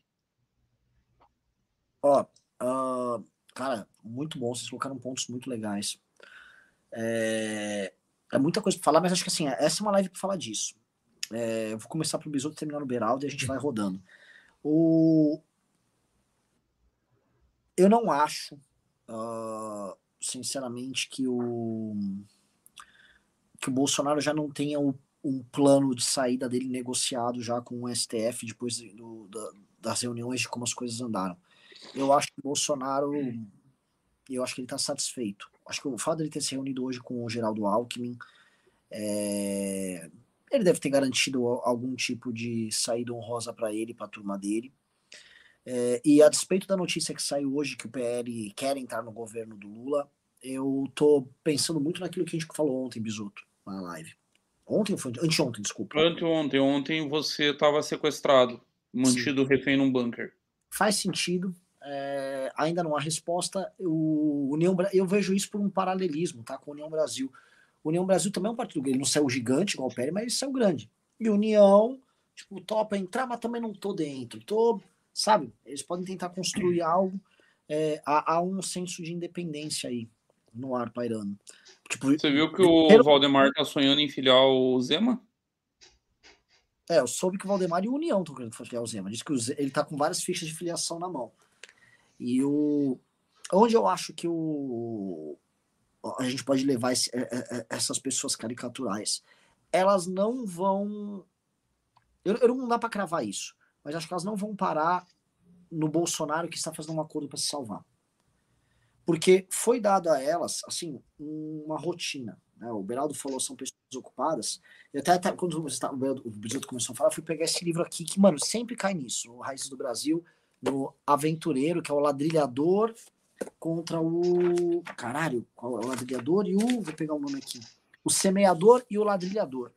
Ó, uh, cara, muito bom. Vocês colocaram pontos muito legais. É, é muita coisa para falar, mas acho que assim, essa é uma live para falar disso. É, eu vou começar pro Bisoto terminar no Beraldo e a gente vai rodando. O... Eu não acho, uh, sinceramente, que o que o Bolsonaro já não tenha o, um plano de saída dele negociado já com o STF depois do, da, das reuniões de como as coisas andaram. Eu acho que o Bolsonaro, eu acho que ele está satisfeito. Acho que o fato dele ter se reunido hoje com o Geraldo Alckmin, é, ele deve ter garantido algum tipo de saída honrosa para ele, para a turma dele. É, e a despeito da notícia que saiu hoje que o PL quer entrar no governo do Lula, eu tô pensando muito naquilo que a gente falou ontem, Bisuto, na live. Ontem foi? Anteontem, desculpa. Anteontem. Ontem você estava sequestrado, mantido Sim. refém num bunker. Faz sentido. É, ainda não há resposta. O União, eu vejo isso por um paralelismo tá, com a União Brasil. União Brasil também é um partido. Ele não saiu gigante igual o Pérez, mas ele saiu grande. E União, tipo, topa entrar, mas também não tô dentro. Tô, sabe? Eles podem tentar construir algo. É, há, há, um senso de independência aí no ar pairando. Tipo, Você viu que o Valdemar tá sonhando em filiar o Zema? É, eu soube que o Valdemar e o União estão querendo filiar o Zema. Diz que ele tá com várias fichas de filiação na mão. E o. Onde eu acho que o, a gente pode levar esse, é, é, é, essas pessoas caricaturais. Elas não vão. Eu, eu não dá para cravar isso, mas acho que elas não vão parar no Bolsonaro que está fazendo um acordo para se salvar. Porque foi dado a elas, assim, uma rotina. Né? O Beraldo falou são pessoas ocupadas. E até, até quando o Beraldo começou a falar, eu fui pegar esse livro aqui, que, mano, sempre cai nisso. O Raízes do Brasil, no Aventureiro, que é o ladrilhador contra o. Caralho, qual é o ladrilhador e o. Vou pegar o um nome aqui. O semeador e o ladrilhador.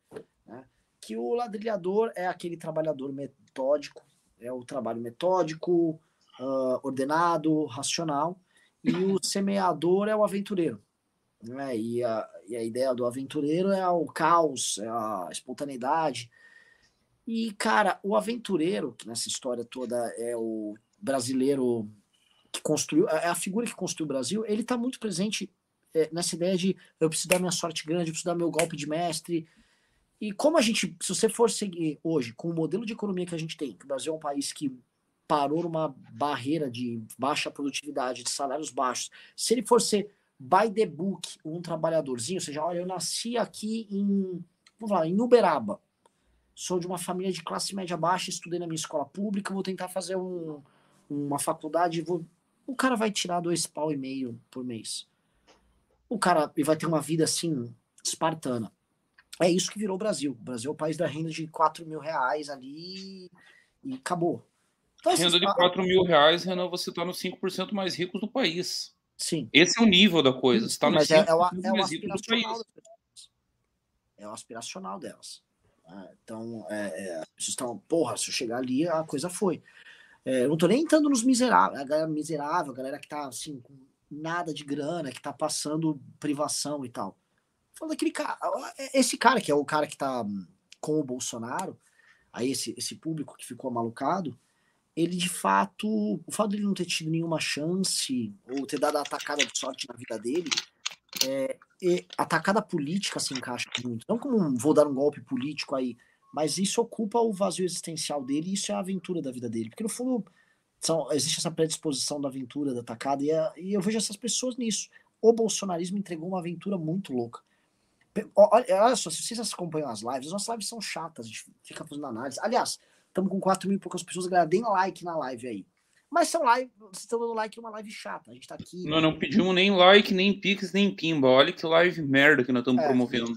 Né? Que o ladrilhador é aquele trabalhador metódico, é o trabalho metódico, uh, ordenado, racional. E o semeador é o aventureiro. Né? E, a, e a ideia do aventureiro é o caos, é a espontaneidade. E, cara, o aventureiro, que nessa história toda é o brasileiro que construiu, é a figura que construiu o Brasil, ele está muito presente é, nessa ideia de eu preciso dar minha sorte grande, eu preciso dar meu golpe de mestre. E como a gente, se você for seguir hoje com o modelo de economia que a gente tem, que o Brasil é um país que parou numa barreira de baixa produtividade, de salários baixos, se ele for ser by the book, um trabalhadorzinho, ou seja, olha, eu nasci aqui em, vamos lá, em Uberaba, sou de uma família de classe média baixa, estudei na minha escola pública, vou tentar fazer um, uma faculdade, vou o cara vai tirar dois pau e meio por mês. O cara vai ter uma vida assim, espartana. É isso que virou o Brasil. O Brasil é o país da renda de 4 mil reais ali e acabou. Então, renda de 4 mil reais, Renan, você está nos 5% mais ricos do país. Sim. Esse é o nível da coisa. Você está nos 5% é, é, o, é mais ricos do país. É o aspiracional delas. Ah, então, é, é, estão, porra, se eu chegar ali, a coisa foi. É, eu não tô nem entrando nos miseráveis, a galera miserável, a galera que tá assim, com nada de grana, que tá passando privação e tal. Falando daquele cara, esse cara que é o cara que tá hum, com o Bolsonaro, aí esse, esse público que ficou malucado, ele de fato, o fato dele não ter tido nenhuma chance, ou ter dado a atacada de sorte na vida dele, é, atacada política se encaixa muito. Não como um, vou dar um golpe político aí, mas isso ocupa o vazio existencial dele e isso é a aventura da vida dele. Porque no fundo são, existe essa predisposição da aventura, da atacada, e, é, e eu vejo essas pessoas nisso. O bolsonarismo entregou uma aventura muito louca. Olha, olha só, se vocês acompanham as lives, as nossas lives são chatas, a gente fica fazendo análise. Aliás, estamos com 4 mil e poucas pessoas, galera, deem like na live aí. Mas são live, vocês estão dando like numa live chata. A gente tá aqui. Não, não pedimos nem like, nem pix, nem pimba. Olha que live merda que nós estamos é, promovendo.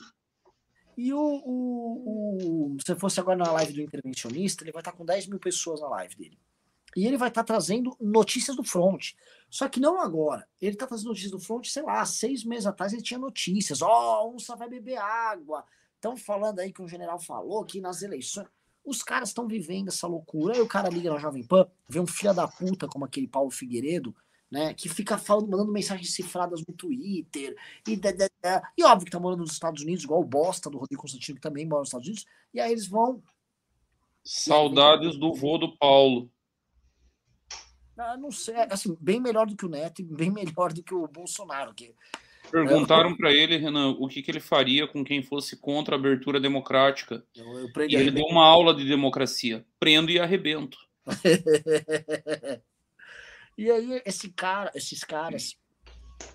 E o, o, o, se fosse agora na live do intervencionista, ele vai estar com 10 mil pessoas na live dele. E ele vai estar trazendo notícias do front. Só que não agora. Ele está trazendo notícias do front, sei lá, seis meses atrás ele tinha notícias. Ó, oh, onça vai beber água. Estão falando aí que um general falou que nas eleições. Os caras estão vivendo essa loucura. Aí o cara liga na Jovem Pan, vê um filho da puta como aquele Paulo Figueiredo, né? Que fica falando, mandando mensagens cifradas no Twitter. E, e óbvio que tá morando nos Estados Unidos, igual o bosta do Rodrigo Constantino, que também mora nos Estados Unidos. E aí eles vão. Saudades do vô do Paulo. Ah, não sei, assim, bem melhor do que o Neto e bem melhor do que o Bolsonaro. Que, Perguntaram para ele, Renan, o que, que, ele faria com quem fosse contra a abertura democrática. Eu, eu e ele deu uma aula de democracia. Prendo e arrebento. e aí, esse cara, esses caras,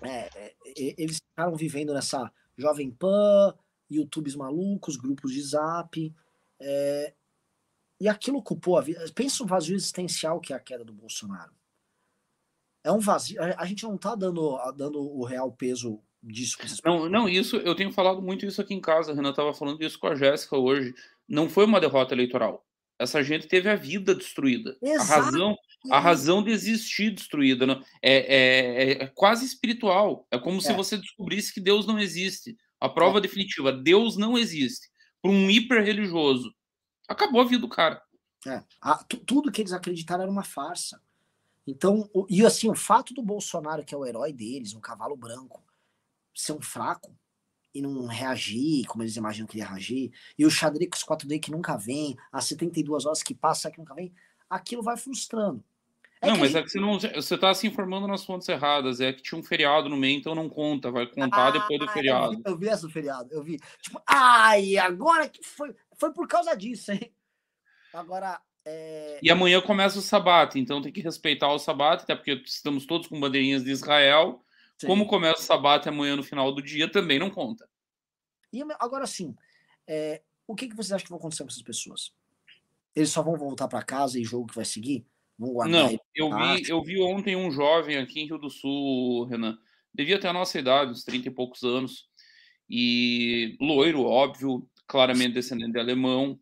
é, é, eles ficaram vivendo nessa Jovem Pan, YouTubes malucos, grupos de zap. É, e aquilo ocupou a vida. Pensa o vazio existencial que é a queda do Bolsonaro. É um vazio. A gente não está dando, dando o real peso disso. Não, não, isso eu tenho falado muito isso aqui em casa. A Renan estava falando isso com a Jéssica hoje. Não foi uma derrota eleitoral. Essa gente teve a vida destruída. Exato. A razão, a razão de existir destruída. Não? É, é, é quase espiritual. É como é. se você descobrisse que Deus não existe. A prova é. definitiva: Deus não existe. Para um hiper religioso acabou a vida do cara. É, a, tudo que eles acreditaram era uma farsa. Então, o, e assim, o fato do Bolsonaro, que é o herói deles, um cavalo branco, ser um fraco e não reagir como eles imaginam que ele ia reagir, e o xadrez 4D que nunca vem, as 72 horas que passa que nunca vem, aquilo vai frustrando. É não, mas gente... é que você não. Você está se informando nas fontes erradas. É que tinha um feriado no meio, então não conta. Vai contar ah, depois do feriado. Eu vi, eu vi essa feriado, eu vi. Tipo, ai, agora que foi. Foi por causa disso, hein? Agora. É... E amanhã começa o sabato, então tem que respeitar o sabato, até porque estamos todos com bandeirinhas de Israel. Sim. Como começa o sabato amanhã no final do dia, também não conta. E agora sim, é, o que, que vocês acham que vai acontecer com essas pessoas? Eles só vão voltar para casa e jogo que vai seguir? Vão guardar não, eu vi, eu vi ontem um jovem aqui em Rio do Sul, Renan, devia ter a nossa idade, uns 30 e poucos anos, e loiro, óbvio, claramente descendente de alemão.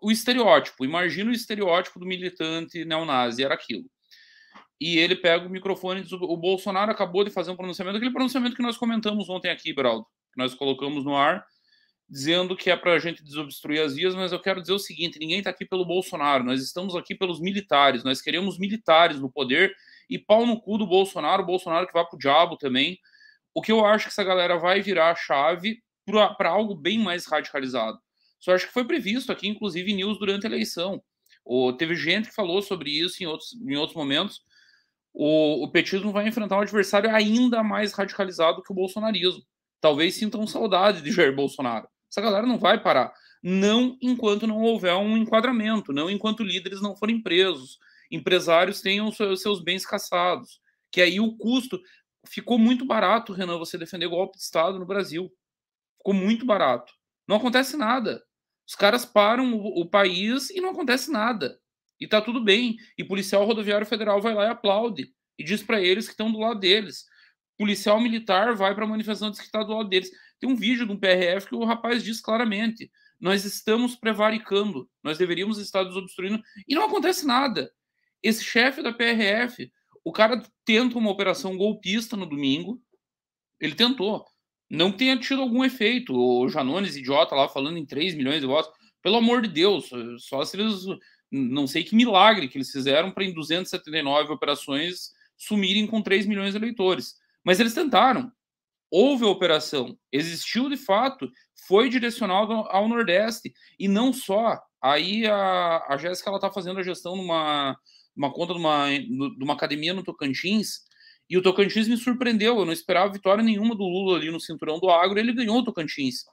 O estereótipo, imagina o estereótipo do militante neonazi, era aquilo. E ele pega o microfone e diz: o Bolsonaro acabou de fazer um pronunciamento, aquele pronunciamento que nós comentamos ontem aqui, Braldo, que nós colocamos no ar, dizendo que é para a gente desobstruir as vias, mas eu quero dizer o seguinte: ninguém está aqui pelo Bolsonaro, nós estamos aqui pelos militares, nós queremos militares no poder e pau no cu do Bolsonaro, o Bolsonaro que vai pro diabo também. O que eu acho que essa galera vai virar a chave para algo bem mais radicalizado. Só acho que foi previsto aqui, inclusive, em news durante a eleição. Ou, teve gente que falou sobre isso em outros, em outros momentos. O, o petismo vai enfrentar um adversário ainda mais radicalizado que o bolsonarismo. Talvez sintam saudade de Jair Bolsonaro. Essa galera não vai parar. Não enquanto não houver um enquadramento, não enquanto líderes não forem presos, empresários tenham seus bens caçados. Que aí o custo ficou muito barato, Renan, você defender golpe de Estado no Brasil. Ficou muito barato. Não acontece nada. Os caras param o, o país e não acontece nada. E tá tudo bem. E policial rodoviário federal vai lá e aplaude. E diz para eles que estão do lado deles. Policial militar vai para a manifestação diz que está do lado deles. Tem um vídeo de um PRF que o rapaz diz claramente: nós estamos prevaricando, nós deveríamos estar desobstruindo, e não acontece nada. Esse chefe da PRF, o cara tenta uma operação golpista no domingo, ele tentou não tenha tido algum efeito. O Janones, idiota, lá falando em 3 milhões de votos. Pelo amor de Deus, só se eles. Não sei que milagre que eles fizeram para em 279 operações sumirem com 3 milhões de eleitores. Mas eles tentaram. Houve a operação, existiu de fato, foi direcionado ao Nordeste. E não só. Aí a, a Jéssica está fazendo a gestão numa uma conta de uma, de uma academia no Tocantins e o Tocantins me surpreendeu. Eu não esperava vitória nenhuma do Lula ali no cinturão do agro. Ele ganhou o Tocantins.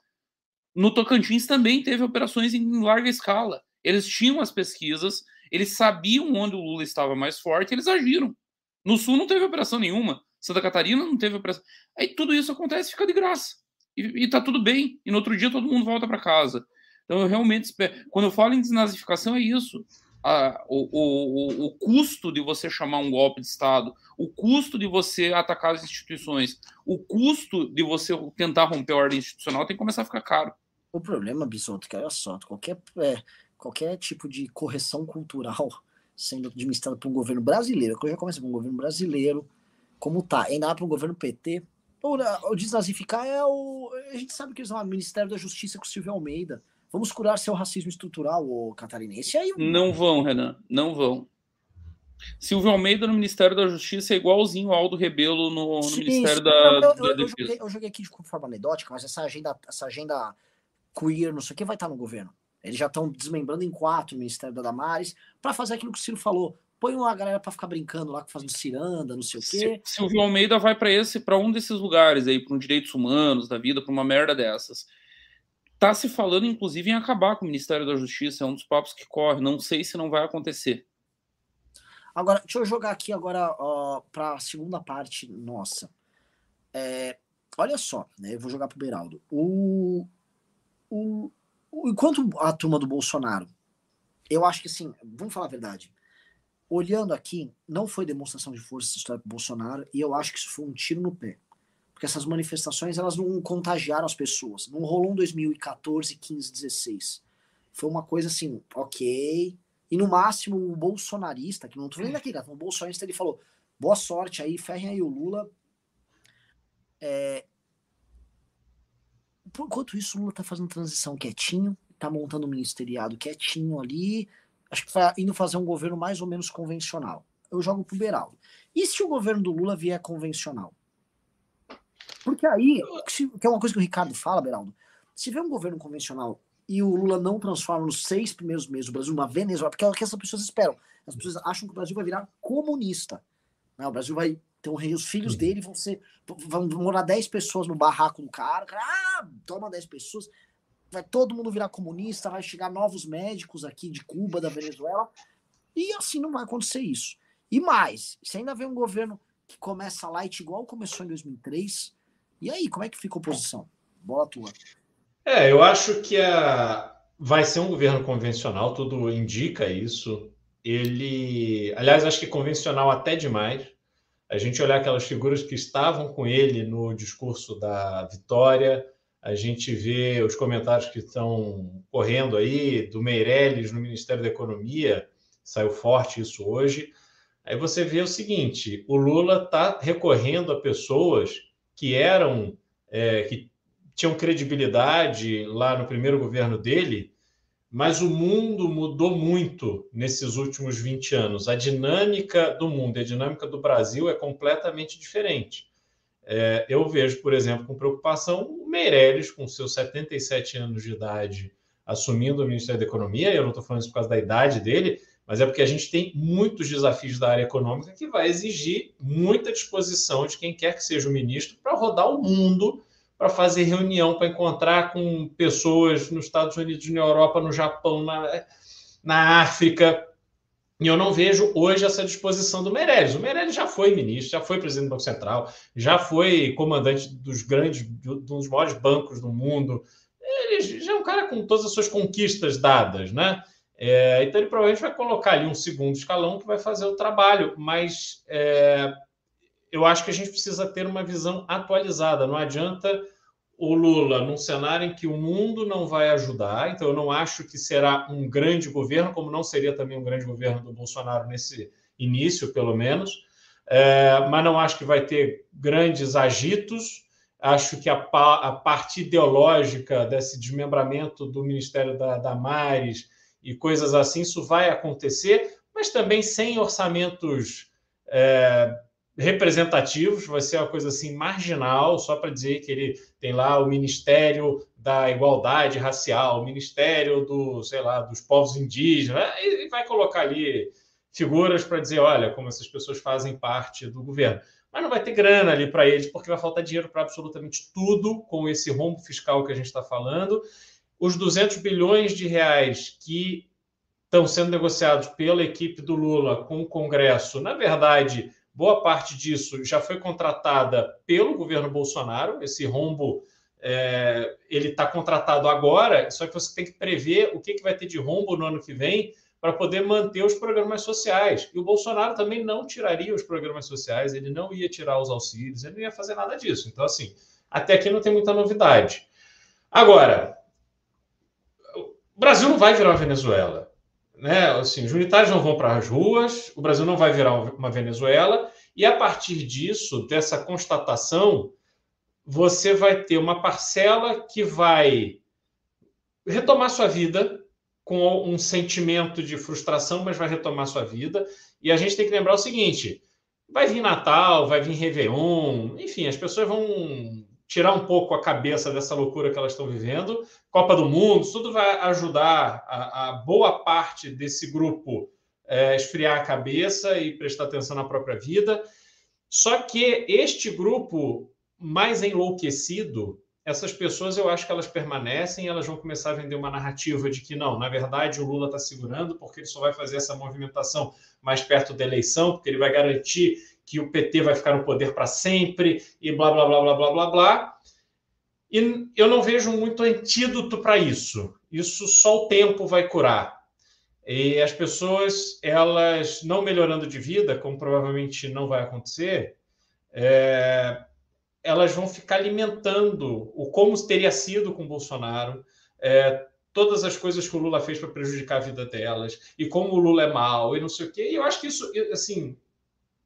No Tocantins também teve operações em larga escala. Eles tinham as pesquisas, eles sabiam onde o Lula estava mais forte, eles agiram. No Sul não teve operação nenhuma. Santa Catarina não teve operação. Aí tudo isso acontece, fica de graça. E, e tá tudo bem. E no outro dia todo mundo volta para casa. Então eu realmente espero. Quando eu falo em desnazificação, é isso a, o, o, o custo de você chamar um golpe de Estado, o custo de você atacar as instituições, o custo de você tentar romper a ordem institucional tem que começar a ficar caro. O problema, Bisotto, que olha só, qualquer, é, qualquer tipo de correção cultural sendo administrada por um governo brasileiro, que já começa por um governo brasileiro, como tá, ainda para um governo PT, o, o desnazificar é o. A gente sabe que eles são o Ministério da Justiça com o Silvio Almeida. Vamos curar seu racismo estrutural, o catarinense. Aí... Não vão, Renan, não vão. Silvio Almeida no Ministério da Justiça é igualzinho ao Aldo Rebelo no, no Sim, Ministério da, eu, eu, da Defesa. Eu joguei, eu joguei, aqui de forma anedótica, mas essa agenda, essa agenda queer, não sei o que, vai estar no governo. Eles já estão desmembrando em quatro o Ministério da Damares para fazer aquilo que o Ciro falou. Põe uma galera para ficar brincando lá, fazendo ciranda, não sei o quê. Silvio Almeida vai para esse, para um desses lugares aí, para um direitos humanos da vida, para uma merda dessas. Tá se falando, inclusive, em acabar com o Ministério da Justiça, é um dos papos que corre. Não sei se não vai acontecer. Agora, deixa eu jogar aqui agora para a segunda parte nossa. É, olha só, né, eu vou jogar pro Beraldo. O, o, o, enquanto a turma do Bolsonaro, eu acho que assim, vamos falar a verdade. Olhando aqui, não foi demonstração de força essa história pro Bolsonaro, e eu acho que isso foi um tiro no pé. Porque essas manifestações, elas não contagiaram as pessoas. Não rolou em 2014, 15, 16. Foi uma coisa assim, ok, e no máximo o bolsonarista, que não tô nem daqui, cara, o bolsonarista ele falou: boa sorte aí, ferrem aí o Lula. É... Enquanto isso, o Lula tá fazendo transição quietinho, tá montando um ministeriado quietinho ali. Acho que tá indo fazer um governo mais ou menos convencional. Eu jogo pro Beraldo. E se o governo do Lula vier convencional? Porque aí, que é uma coisa que o Ricardo fala, Beraldo, se vier um governo convencional e o Lula não transforma nos seis primeiros meses o Brasil numa Venezuela, porque é o que essas pessoas esperam. As pessoas acham que o Brasil vai virar comunista. Né? O Brasil vai rei, os filhos uhum. dele vão ser. vão morar 10 pessoas no barraco do cara. Ah, toma 10 pessoas. Vai todo mundo virar comunista, vai chegar novos médicos aqui de Cuba, da Venezuela. E assim não vai acontecer isso. E mais, se ainda vem um governo que começa light igual começou em 2003, e aí, como é que fica a oposição? Bola tua. É, eu acho que a... vai ser um governo convencional, tudo indica isso. Ele, aliás, acho que convencional até demais. A gente olhar aquelas figuras que estavam com ele no discurso da vitória, a gente vê os comentários que estão correndo aí do Meirelles no Ministério da Economia, saiu forte isso hoje. Aí você vê o seguinte: o Lula está recorrendo a pessoas que eram, é, que tinham credibilidade lá no primeiro governo dele, mas o mundo mudou muito nesses últimos 20 anos. A dinâmica do mundo e a dinâmica do Brasil é completamente diferente. É, eu vejo, por exemplo, com preocupação o Meirelles, com seus 77 anos de idade, assumindo o Ministério da Economia. Eu não estou falando isso por causa da idade dele, mas é porque a gente tem muitos desafios da área econômica que vai exigir muita disposição de quem quer que seja o ministro para rodar o mundo para fazer reunião, para encontrar com pessoas nos Estados Unidos, na Europa, no Japão, na, na África. E eu não vejo hoje essa disposição do Meirelles. O Meirelles já foi ministro, já foi presidente do Banco Central, já foi comandante dos grandes, dos maiores bancos do mundo. Ele já é um cara com todas as suas conquistas dadas, né? É, então ele provavelmente vai colocar ali um segundo escalão que vai fazer o trabalho, mas é, eu acho que a gente precisa ter uma visão atualizada. Não adianta o Lula num cenário em que o mundo não vai ajudar, então eu não acho que será um grande governo, como não seria também um grande governo do Bolsonaro nesse início, pelo menos, é, mas não acho que vai ter grandes agitos. Acho que a, a parte ideológica desse desmembramento do Ministério da Damares e coisas assim, isso vai acontecer, mas também sem orçamentos é, representativos, vai ser uma coisa assim marginal, só para dizer que ele tem lá o Ministério da Igualdade Racial, o Ministério do, sei lá, dos povos indígenas, e vai colocar ali figuras para dizer, olha, como essas pessoas fazem parte do governo. Mas não vai ter grana ali para eles, porque vai faltar dinheiro para absolutamente tudo com esse rombo fiscal que a gente está falando. Os 200 bilhões de reais que estão sendo negociados pela equipe do Lula com o Congresso, na verdade, Boa parte disso já foi contratada pelo governo Bolsonaro. Esse rombo é, ele está contratado agora, só que você tem que prever o que, que vai ter de rombo no ano que vem para poder manter os programas sociais. E o Bolsonaro também não tiraria os programas sociais, ele não ia tirar os auxílios, ele não ia fazer nada disso. Então, assim, até aqui não tem muita novidade. Agora, o Brasil não vai virar uma Venezuela né? Assim, os unitários não vão para as ruas, o Brasil não vai virar uma Venezuela, e a partir disso, dessa constatação, você vai ter uma parcela que vai retomar sua vida com um sentimento de frustração, mas vai retomar sua vida, E a gente tem que lembrar o seguinte: vai vir Natal, vai vir Réveillon, enfim, as pessoas vão tirar um pouco a cabeça dessa loucura que elas estão vivendo. Copa do Mundo, tudo vai ajudar a, a boa parte desse grupo é, esfriar a cabeça e prestar atenção na própria vida. Só que este grupo mais enlouquecido, essas pessoas eu acho que elas permanecem, elas vão começar a vender uma narrativa de que não, na verdade o Lula está segurando porque ele só vai fazer essa movimentação mais perto da eleição, porque ele vai garantir que o PT vai ficar no poder para sempre e blá blá blá blá blá blá blá. E eu não vejo muito antídoto para isso. Isso só o tempo vai curar. E as pessoas, elas não melhorando de vida, como provavelmente não vai acontecer, é, elas vão ficar alimentando o como teria sido com Bolsonaro, é, todas as coisas que o Lula fez para prejudicar a vida delas, e como o Lula é mal, e não sei o quê. E eu acho que isso, assim,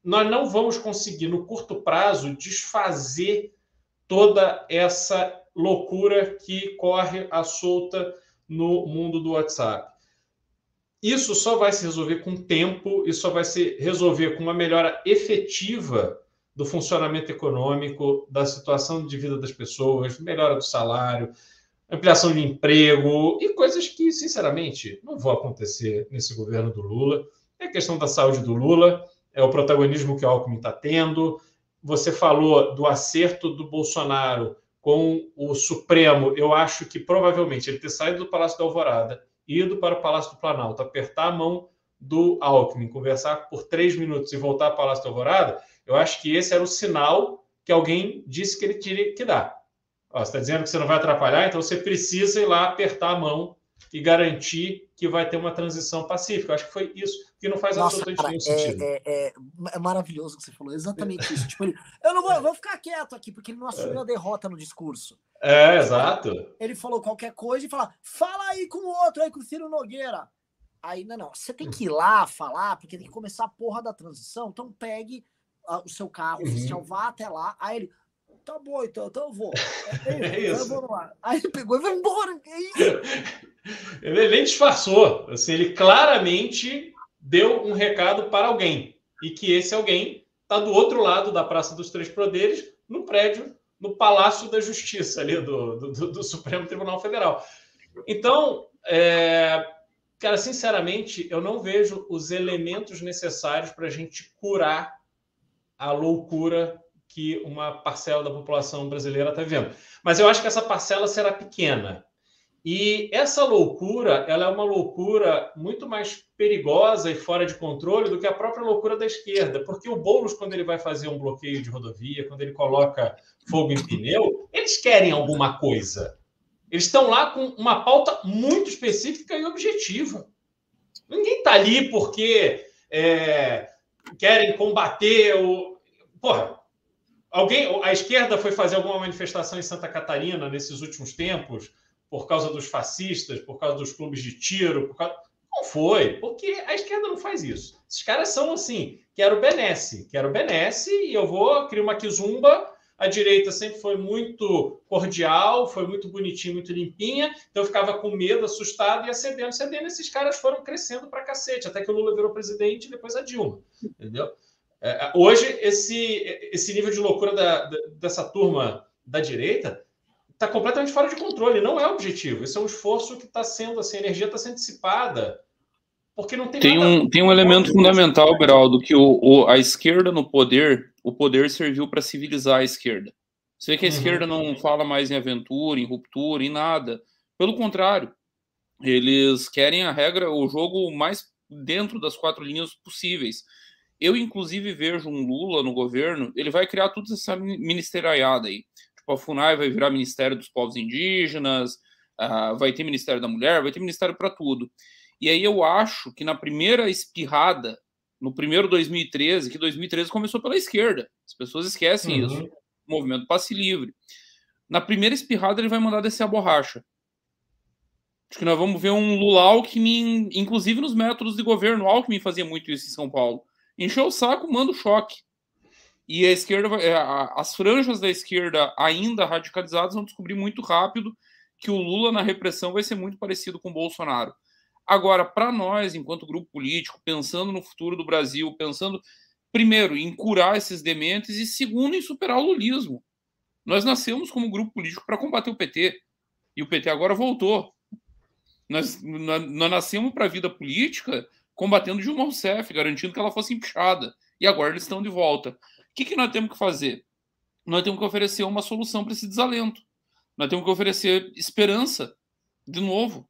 nós não vamos conseguir, no curto prazo, desfazer toda essa loucura que corre à solta no mundo do WhatsApp. Isso só vai se resolver com tempo e só vai se resolver com uma melhora efetiva do funcionamento econômico, da situação de vida das pessoas, melhora do salário, ampliação de emprego e coisas que, sinceramente, não vão acontecer nesse governo do Lula. É questão da saúde do Lula, é o protagonismo que o Alckmin está tendo. Você falou do acerto do Bolsonaro com o Supremo. Eu acho que provavelmente ele ter saído do Palácio da Alvorada ido para o Palácio do Planalto, apertar a mão do Alckmin, conversar por três minutos e voltar para o Palácio da Alvorada, eu acho que esse era o sinal que alguém disse que ele tinha que dar. Ó, você está dizendo que você não vai atrapalhar, então você precisa ir lá apertar a mão e garantir que vai ter uma transição pacífica. Eu acho que foi isso, que não faz Nossa, absolutamente nenhum sentido. É, é, é, maravilhoso o que você falou, exatamente isso. Tipo, ele, eu não vou, vou ficar quieto aqui, porque ele não assumiu é. a derrota no discurso. É, exato. Ele falou qualquer coisa e fala, fala aí com o outro, aí com o Ciro Nogueira. Aí, não, não, você tem que ir lá falar, porque tem que começar a porra da transição, então pegue uh, o seu carro uhum. oficial, vá até lá. Aí ele, tá bom, então, então eu vou. É, é isso. Então, lá. Aí ele pegou e foi embora. É isso. Ele nem disfarçou. Assim, ele claramente deu um recado para alguém. E que esse alguém está do outro lado da Praça dos Três Poderes, no prédio, no Palácio da Justiça, ali do, do, do Supremo Tribunal Federal. Então, é, cara, sinceramente, eu não vejo os elementos necessários para a gente curar a loucura que uma parcela da população brasileira está vivendo. Mas eu acho que essa parcela será pequena. E essa loucura, ela é uma loucura muito mais perigosa e fora de controle do que a própria loucura da esquerda, porque o Boulos, quando ele vai fazer um bloqueio de rodovia, quando ele coloca fogo em pneu, eles querem alguma coisa. Eles estão lá com uma pauta muito específica e objetiva. Ninguém está ali porque é, querem combater o. Porra, alguém, a esquerda foi fazer alguma manifestação em Santa Catarina nesses últimos tempos por causa dos fascistas, por causa dos clubes de tiro, causa... Não foi, porque a esquerda não faz isso. Esses caras são assim, quero benesse, quero benesse e eu vou criar uma quizumba. A direita sempre foi muito cordial, foi muito bonitinha, muito limpinha, então eu ficava com medo, assustado e ia cedendo, cedendo. Esses caras foram crescendo para cacete, até que o Lula virou presidente e depois a Dilma, entendeu? É, hoje, esse, esse nível de loucura da, dessa turma da direita está completamente fora de controle. Não é objetivo. Isso é um esforço que está sendo, assim, a energia está sendo dissipada. Porque não tem tem um, tem um elemento fundamental, Beraldo, que o, o, a esquerda no poder, o poder serviu para civilizar a esquerda. Você vê que a uhum. esquerda não fala mais em aventura, em ruptura, em nada. Pelo contrário, eles querem a regra, o jogo mais dentro das quatro linhas possíveis. Eu, inclusive, vejo um Lula no governo, ele vai criar toda essa ministeriaiada aí. Tipo, a FUNAI vai virar Ministério dos Povos Indígenas, uh, vai ter Ministério da Mulher, vai ter Ministério para tudo. E aí eu acho que na primeira espirrada, no primeiro 2013, que 2013 começou pela esquerda, as pessoas esquecem uhum. isso, o movimento passe livre. Na primeira espirrada ele vai mandar descer a borracha. Acho que nós vamos ver um Lula Alckmin, inclusive nos métodos de governo. O Alckmin fazia muito isso em São Paulo. Encheu o saco, manda o choque. E a esquerda, é, as franjas da esquerda ainda radicalizadas vão descobrir muito rápido que o Lula na repressão vai ser muito parecido com o Bolsonaro. Agora, para nós, enquanto grupo político, pensando no futuro do Brasil, pensando, primeiro, em curar esses dementes e, segundo, em superar o lulismo. Nós nascemos como grupo político para combater o PT. E o PT agora voltou. Nós, nós, nós nascemos para a vida política combatendo Dilma Rousseff, garantindo que ela fosse empichada. E agora eles estão de volta. O que, que nós temos que fazer? Nós temos que oferecer uma solução para esse desalento. Nós temos que oferecer esperança, de novo.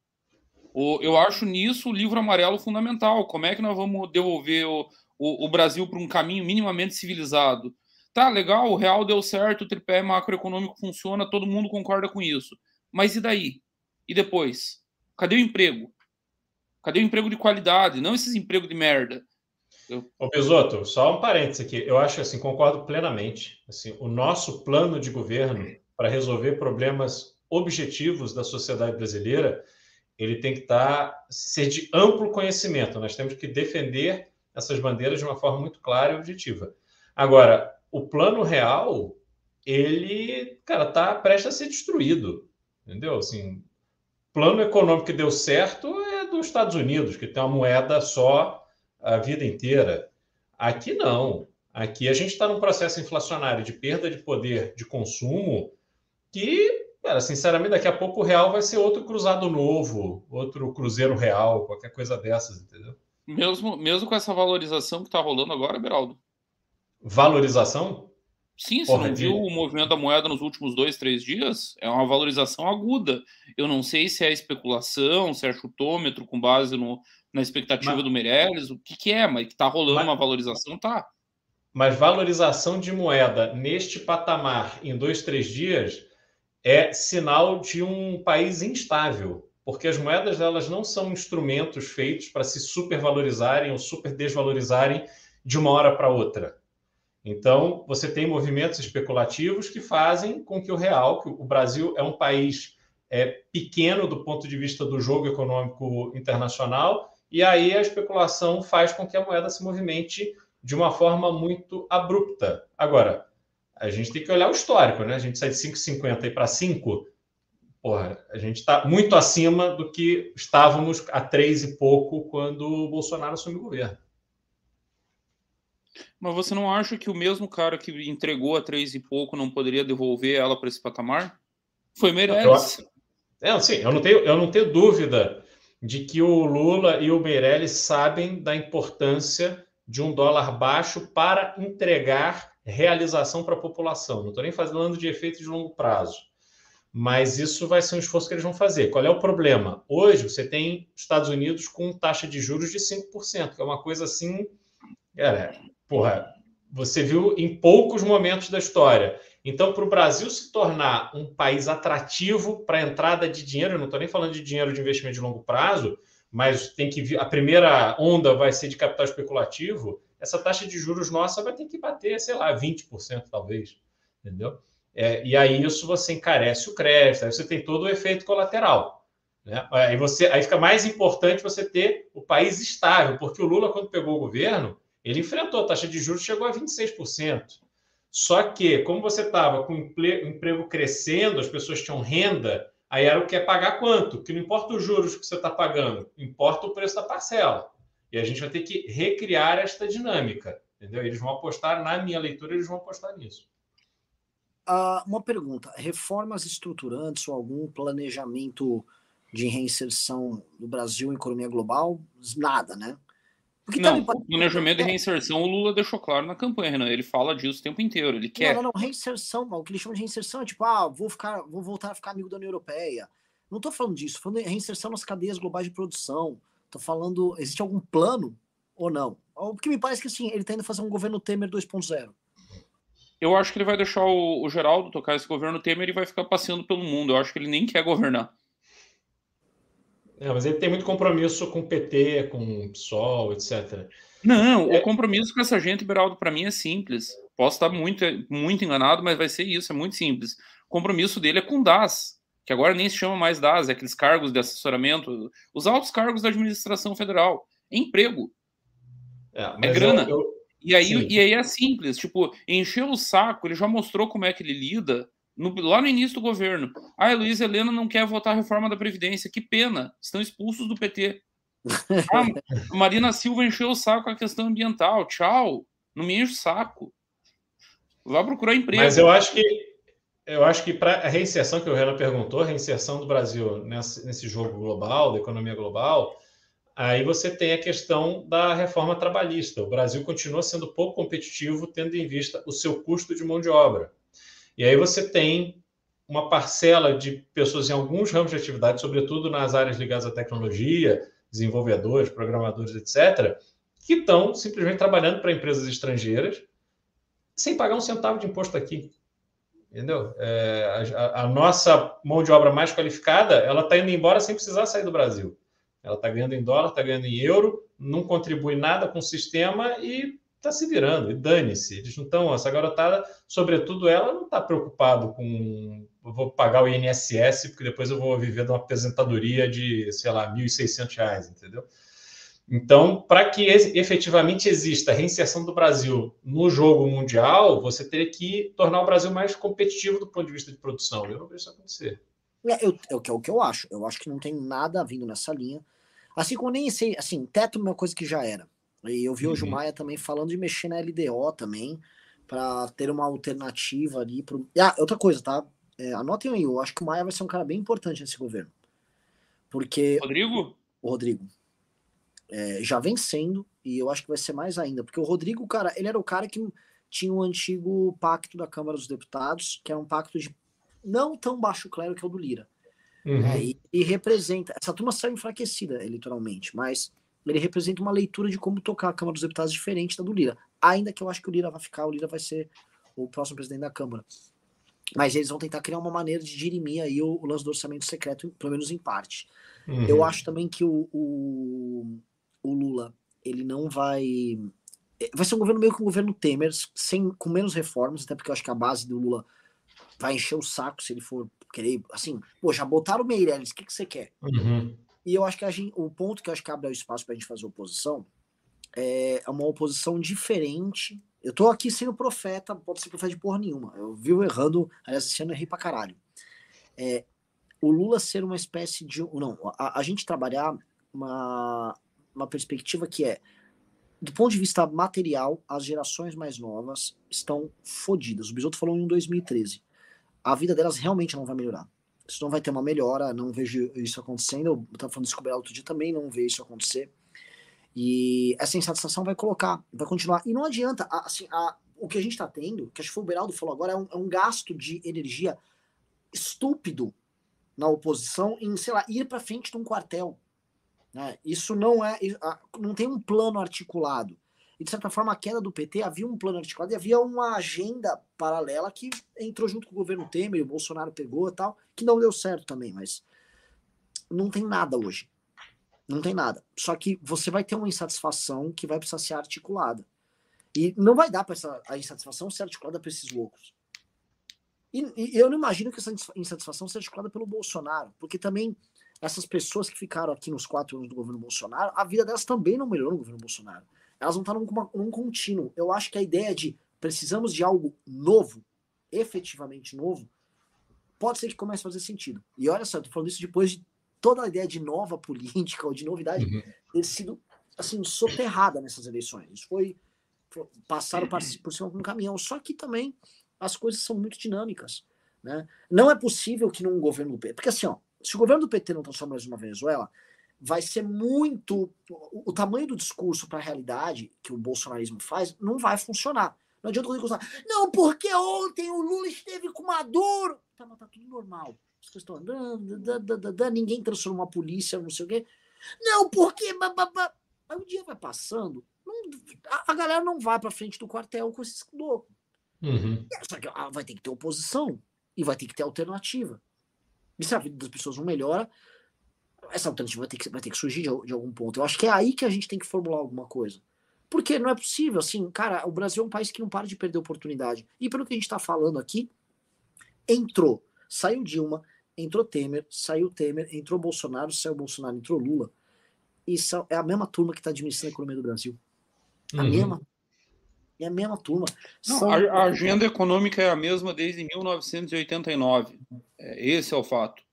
Eu acho nisso o livro amarelo fundamental. Como é que nós vamos devolver o, o, o Brasil para um caminho minimamente civilizado? Tá, legal, o real deu certo, o tripé macroeconômico funciona, todo mundo concorda com isso. Mas e daí? E depois? Cadê o emprego? Cadê o emprego de qualidade? Não esses empregos de merda. Eu... Ô, Pesoto, só um parênteses aqui. Eu acho assim, concordo plenamente. Assim, o nosso plano de governo para resolver problemas objetivos da sociedade brasileira, ele tem que estar tá, ser de amplo conhecimento. Nós temos que defender essas bandeiras de uma forma muito clara e objetiva. Agora, o plano real, ele, cara, tá prestes a ser destruído. Entendeu? Assim, plano econômico que deu certo dos Estados Unidos, que tem uma moeda só a vida inteira. Aqui não. Aqui a gente está num processo inflacionário de perda de poder de consumo que, cara, sinceramente, daqui a pouco o real vai ser outro cruzado novo, outro cruzeiro real, qualquer coisa dessas, entendeu? Mesmo, mesmo com essa valorização que está rolando agora, Beraldo. Valorização? Sim, você não viu o movimento da moeda nos últimos dois, três dias? É uma valorização aguda. Eu não sei se é especulação, se é chutômetro com base no, na expectativa mas, do Meirelles, o que, que é, mas que está rolando mas, uma valorização, tá. Mas valorização de moeda neste patamar em dois, três dias é sinal de um país instável, porque as moedas elas não são instrumentos feitos para se supervalorizarem ou super desvalorizarem de uma hora para outra. Então, você tem movimentos especulativos que fazem com que o real, que o Brasil é um país é, pequeno do ponto de vista do jogo econômico internacional, e aí a especulação faz com que a moeda se movimente de uma forma muito abrupta. Agora, a gente tem que olhar o histórico, né? A gente sai de 5,50 para 5, porra, a gente está muito acima do que estávamos a 3 e pouco quando o Bolsonaro assumiu o governo. Mas você não acha que o mesmo cara que entregou a três e pouco não poderia devolver ela para esse patamar? Foi Meirelles. É, sim, eu não tenho, eu não tenho dúvida de que o Lula e o Meirelles sabem da importância de um dólar baixo para entregar realização para a população. Não estou nem falando de efeito de longo prazo. Mas isso vai ser um esforço que eles vão fazer. Qual é o problema? Hoje você tem Estados Unidos com taxa de juros de 5%, que é uma coisa assim. Cara, porra, você viu em poucos momentos da história. Então, para o Brasil se tornar um país atrativo para a entrada de dinheiro, eu não estou nem falando de dinheiro de investimento de longo prazo, mas tem que a primeira onda vai ser de capital especulativo, essa taxa de juros nossa vai ter que bater, sei lá, 20% talvez, entendeu? É, e aí isso você encarece o crédito, aí você tem todo o efeito colateral. Né? Aí, você, aí fica mais importante você ter o país estável, porque o Lula, quando pegou o governo, ele enfrentou a taxa de juros, chegou a 26%. Só que, como você estava com o emprego crescendo, as pessoas tinham renda, aí era o que é pagar quanto? Que não importa os juros que você está pagando, importa o preço da parcela. E a gente vai ter que recriar esta dinâmica. Entendeu? Eles vão apostar, na minha leitura, eles vão apostar nisso. Uh, uma pergunta: reformas estruturantes ou algum planejamento de reinserção do Brasil em economia global? Nada, né? Porque não, tá o planejamento de é. reinserção o Lula deixou claro na campanha, Renan. Ele fala disso o tempo inteiro. Ele quer. Não, não, não. Reinserção, o que ele chama de reinserção é tipo, ah, vou, ficar, vou voltar a ficar amigo da União Europeia. Não tô falando disso, tô falando de reinserção nas cadeias globais de produção. Tô falando, existe algum plano ou não? Porque me parece que assim, ele tá indo fazer um governo Temer 2.0. Eu acho que ele vai deixar o, o Geraldo tocar esse governo Temer e vai ficar passeando pelo mundo. Eu acho que ele nem quer governar. É, mas ele tem muito compromisso com o PT, com o PSOL, etc. Não, é... o compromisso com essa gente, Beraldo, para mim é simples. Posso estar muito, muito enganado, mas vai ser isso, é muito simples. O compromisso dele é com o DAS, que agora nem se chama mais DAS, é aqueles cargos de assessoramento, os altos cargos da administração federal. É emprego. É, é grana. Eu, eu... E, aí, e aí é simples, tipo, encheu o saco, ele já mostrou como é que ele lida, no, lá no início do governo. Ah, Luiz Helena não quer votar a reforma da Previdência. Que pena, estão expulsos do PT. Ah, Marina Silva encheu o saco com a questão ambiental. Tchau. Não me enche o saco. Vá procurar emprego. Mas eu acho que eu acho que para a reinserção que o Renan perguntou, a reinserção do Brasil nesse, nesse jogo global, da economia global, aí você tem a questão da reforma trabalhista. O Brasil continua sendo pouco competitivo, tendo em vista o seu custo de mão de obra. E aí você tem uma parcela de pessoas em alguns ramos de atividade, sobretudo nas áreas ligadas à tecnologia, desenvolvedores, programadores, etc., que estão simplesmente trabalhando para empresas estrangeiras sem pagar um centavo de imposto aqui. Entendeu? É, a, a, nossa mão de obra mais qualificada, ela está indo embora sem precisar sair do Brasil. Ela está ganhando em dólar, está ganhando em euro, não contribui nada com o sistema e está se virando. E dane-se. Eles não estão, essa garotada, sobretudo ela, não está preocupado com vou pagar o INSS porque depois eu vou viver de uma aposentadoria de, sei lá, R$ 1.600, entendeu? Então, para que efetivamente exista a reinserção do Brasil no jogo mundial, você teria que tornar o Brasil mais competitivo do ponto de vista de produção. Eu não vejo isso acontecer. É, eu, é, o que, é o que eu acho. Eu acho que não tem nada vindo nessa linha. Assim como nem sei, assim, teto é uma coisa que já era. E eu vi uhum. hoje o Maia também falando de mexer na LDO também, para ter uma alternativa ali. Pro... Ah, outra coisa, tá? É, anotem aí, eu acho que o Maia vai ser um cara bem importante nesse governo. Porque. Rodrigo? O Rodrigo é, já vem sendo, e eu acho que vai ser mais ainda, porque o Rodrigo, cara, ele era o cara que tinha um antigo pacto da Câmara dos Deputados, que era um pacto de não tão baixo clero que é o do Lira. Uhum. É, e, e, representa. Essa turma saiu enfraquecida eleitoralmente, mas ele representa uma leitura de como tocar a Câmara dos Deputados diferente da do Lira. Ainda que eu acho que o Lira vai ficar, o Lira vai ser o próximo presidente da Câmara. Mas eles vão tentar criar uma maneira de dirimir aí o, o lance do orçamento secreto, pelo menos em parte. Uhum. Eu acho também que o, o, o Lula ele não vai. Vai ser um governo meio que um governo Temer, sem, com menos reformas, até porque eu acho que a base do Lula vai encher o saco se ele for querer. Assim, pô, já botaram o Meirelles, o que, que você quer? Uhum. E eu acho que gente, o ponto que eu acho que abre o espaço para a gente fazer oposição é uma oposição diferente. Eu tô aqui sendo profeta, pode ser profeta de porra nenhuma. Eu vivo errando, aliás, esse ano eu errei pra caralho. É, o Lula ser uma espécie de. Não, a, a gente trabalhar uma, uma perspectiva que é, do ponto de vista material, as gerações mais novas estão fodidas. O Bisotto falou em 2013. A vida delas realmente não vai melhorar. Isso não vai ter uma melhora, não vejo isso acontecendo. Eu estava falando isso com o outro dia também, não vejo isso acontecer. E essa insatisfação vai colocar, vai continuar. E não adianta, assim, a, o que a gente está tendo, que acho que foi o Beraldo falou agora, é um, é um gasto de energia estúpido na oposição em, sei lá, ir para frente de um quartel. Né? Isso não é, não tem um plano articulado. E de certa forma a queda do PT havia um plano articulado e havia uma agenda paralela que entrou junto com o governo Temer, o Bolsonaro pegou e tal, que não deu certo também, mas não tem nada hoje. Não tem nada. Só que você vai ter uma insatisfação que vai precisar ser articulada. E não vai dar para essa a insatisfação ser articulada para esses loucos. E, e, eu não imagino que essa insatisfação seja articulada pelo Bolsonaro, porque também essas pessoas que ficaram aqui nos quatro anos do governo Bolsonaro, a vida delas também não melhorou no governo Bolsonaro. Elas não estão num, num contínuo. Eu acho que a ideia de precisamos de algo novo, efetivamente novo, pode ser que comece a fazer sentido. E olha só, eu tô falando isso depois de toda a ideia de nova política ou de novidade uhum. ter sido assim soterrada nessas eleições. Isso foi, passaram por cima com um caminhão. Só que também as coisas são muito dinâmicas, né? Não é possível que num governo porque assim, ó, se o governo do PT não transforma mais uma Venezuela, vai ser muito. O, o tamanho do discurso para a realidade que o bolsonarismo faz não vai funcionar. Não adianta o Rodrigo não, porque ontem o Lula esteve com Maduro. Tá, mas tá tudo normal. As pessoas estão andando, da, da, da, ninguém transforma a polícia, não sei o quê. Não, porque. Aí o dia vai passando, não, a, a, galera não vai para frente do quartel com esses loucos. Uhum. Só que ah, vai ter que ter oposição e vai ter que ter alternativa. E se a vida das pessoas não melhora, essa alternativa vai ter que, vai ter que surgir de, de, algum ponto. Eu acho que é aí que a gente tem que formular alguma coisa. Porque não é possível, assim, cara, o Brasil é um país que não para de perder oportunidade. E pelo que a gente está falando aqui, entrou, saiu Dilma, entrou Temer, saiu Temer, entrou Bolsonaro, saiu Bolsonaro, entrou Lula. Isso é a mesma turma que está administrando a economia do Brasil. A uhum. mesma. É a mesma turma. Não, São... a, agenda econômica é a mesma desde 1989. É, esse é o fato.